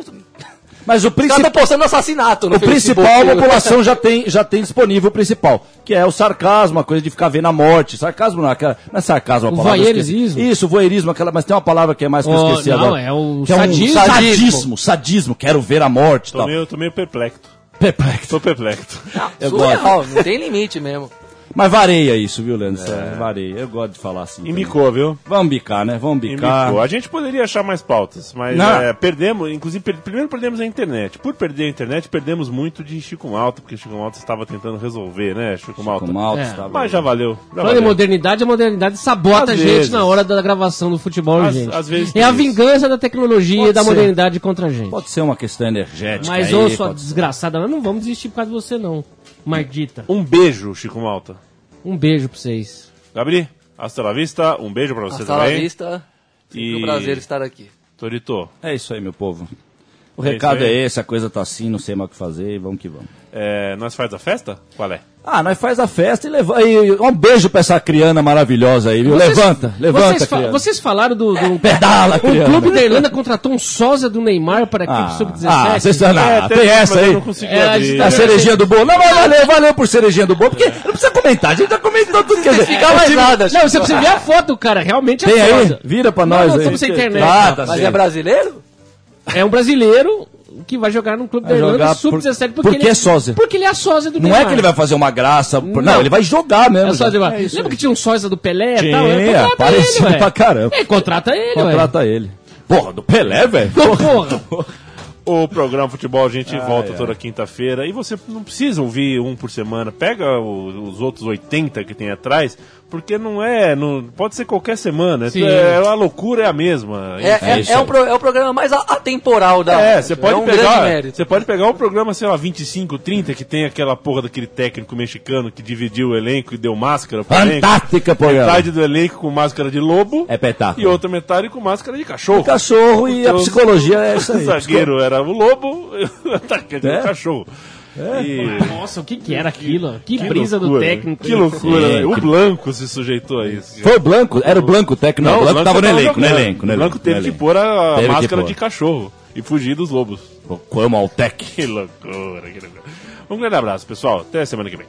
Mas o caras principal. estão postando assassinato no O Facebook. principal, a população já tem, já tem disponível o principal, que é o sarcasmo, a coisa de ficar vendo a morte. Sarcasmo não, é aquela, não é sarcasmo a O palavra. voyeurismo. Isso, o voyeurismo, aquela, mas tem uma palavra que é mais que eu Oh, esqueci não, agora. é o que é um sadismo. sadismo, sadismo, quero ver a morte Tô tal. meio, tô meio perplexo. Perplexo. Tô perplexo. Eu Surreal, não tem limite mesmo. Mas vareia isso, viu, Leandro? É. Vareia. Eu gosto de falar assim. também. Embicou, viu? Vamos bicar, né? Vamos bicar. Embicou. A gente poderia achar mais pautas, mas é, perdemos, inclusive, per- primeiro perdemos a internet. Por perder a internet, perdemos muito de Chico Malta, porque Chico Malta estava tentando resolver, né, Chico Malta? Com mal, É. estava- Mas já valeu. Já Falando em modernidade, a modernidade sabota Às a gente vezes. na hora da gravação do futebol, Às- gente. às vezes é a tem isso. vingança da tecnologia Pode e da ser. modernidade contra a gente. Pode ser uma questão energética. Mas, aí, ô, sua desgraçada, nós não vamos desistir por causa de você, não. Mardita. Um beijo, Chico Malta. Um beijo pra vocês. Gabri, hasta la vista. Um beijo pra você Hasta la também. vista. Sempre E- um prazer estar aqui. Torito, É isso aí, meu povo. O É recado é esse, a coisa tá assim, não sei mais o que fazer e vamos que vamos. É, nós faz a festa? Qual é? Ah, nós faz a festa e leva. E um beijo pra essa criana maravilhosa aí, viu? Vocês- levanta, levanta, Vocês, fa- vocês falaram do. do Pedala, o criana. clube da Irlanda contratou um sósia do Neymar para a equipe Ah, sub-17. ah, vocês estão É, teve, Tem mas essa aí. não É, a gente A tá- cerejinha do bolo. Não, mas valeu, valeu por cerejinha do bolo, porque não precisa comentar, a gente já comentou tudo que Fica mais nada. Não, você precisa ver a foto do cara, realmente é Tem aí? sósia. Vira pra Não, nós não, aí. estamos sem internet. Ah, tá Mas certo. é brasileiro? É um brasileiro que vai jogar no clube da Vai Irlanda jogar por- sub-17 porque ele é sósia. Porque ele é a sósia do Não Neymar. é que ele vai fazer uma graça. por- Não, Não. ele vai jogar mesmo. É só já. de... É isso Lembra aí. que tinha um sósia do Pelé e tal? É, contrata parecido ele, ué. pra caramba. É, contrata ele, ué. Contrata ele. Porra, do Pelé, velho? Porra. O programa Futebol a gente volta toda quinta-feira e você não precisa ouvir um por semana. Pega os outros 80 que tem atrás, porque não é. Não, pode ser qualquer semana. Sim. É, a loucura é a mesma. É, é, é, aí. um pro- é o programa mais atemporal da. É, você pode é um pegar. Você pode pegar o programa, sei lá, 25, 30, que tem aquela porra daquele técnico mexicano que dividiu o elenco e deu máscara pro elenco. Fantástica programa. Metade do elenco com máscara de lobo É espetáculo. e outra metade com máscara de cachorro. O cachorro e a Então, psicologia é O aí. zagueiro era o lobo, o atacante era É. o cachorro. E- Nossa, o que que era aquilo? Que, que brisa do loucura, técnico. Que loucura, né? O Blanco se sujeitou a isso. Foi o Blanco? Era o Blanco o técnico? Não, o Blanco tava no elenco, no elenco. O Blanco teve no que elenco. pôr a máscara pôr. de cachorro e fugir dos lobos. Como ao Tec. Que loucura, que loucura. Um grande abraço, pessoal. Até semana que vem.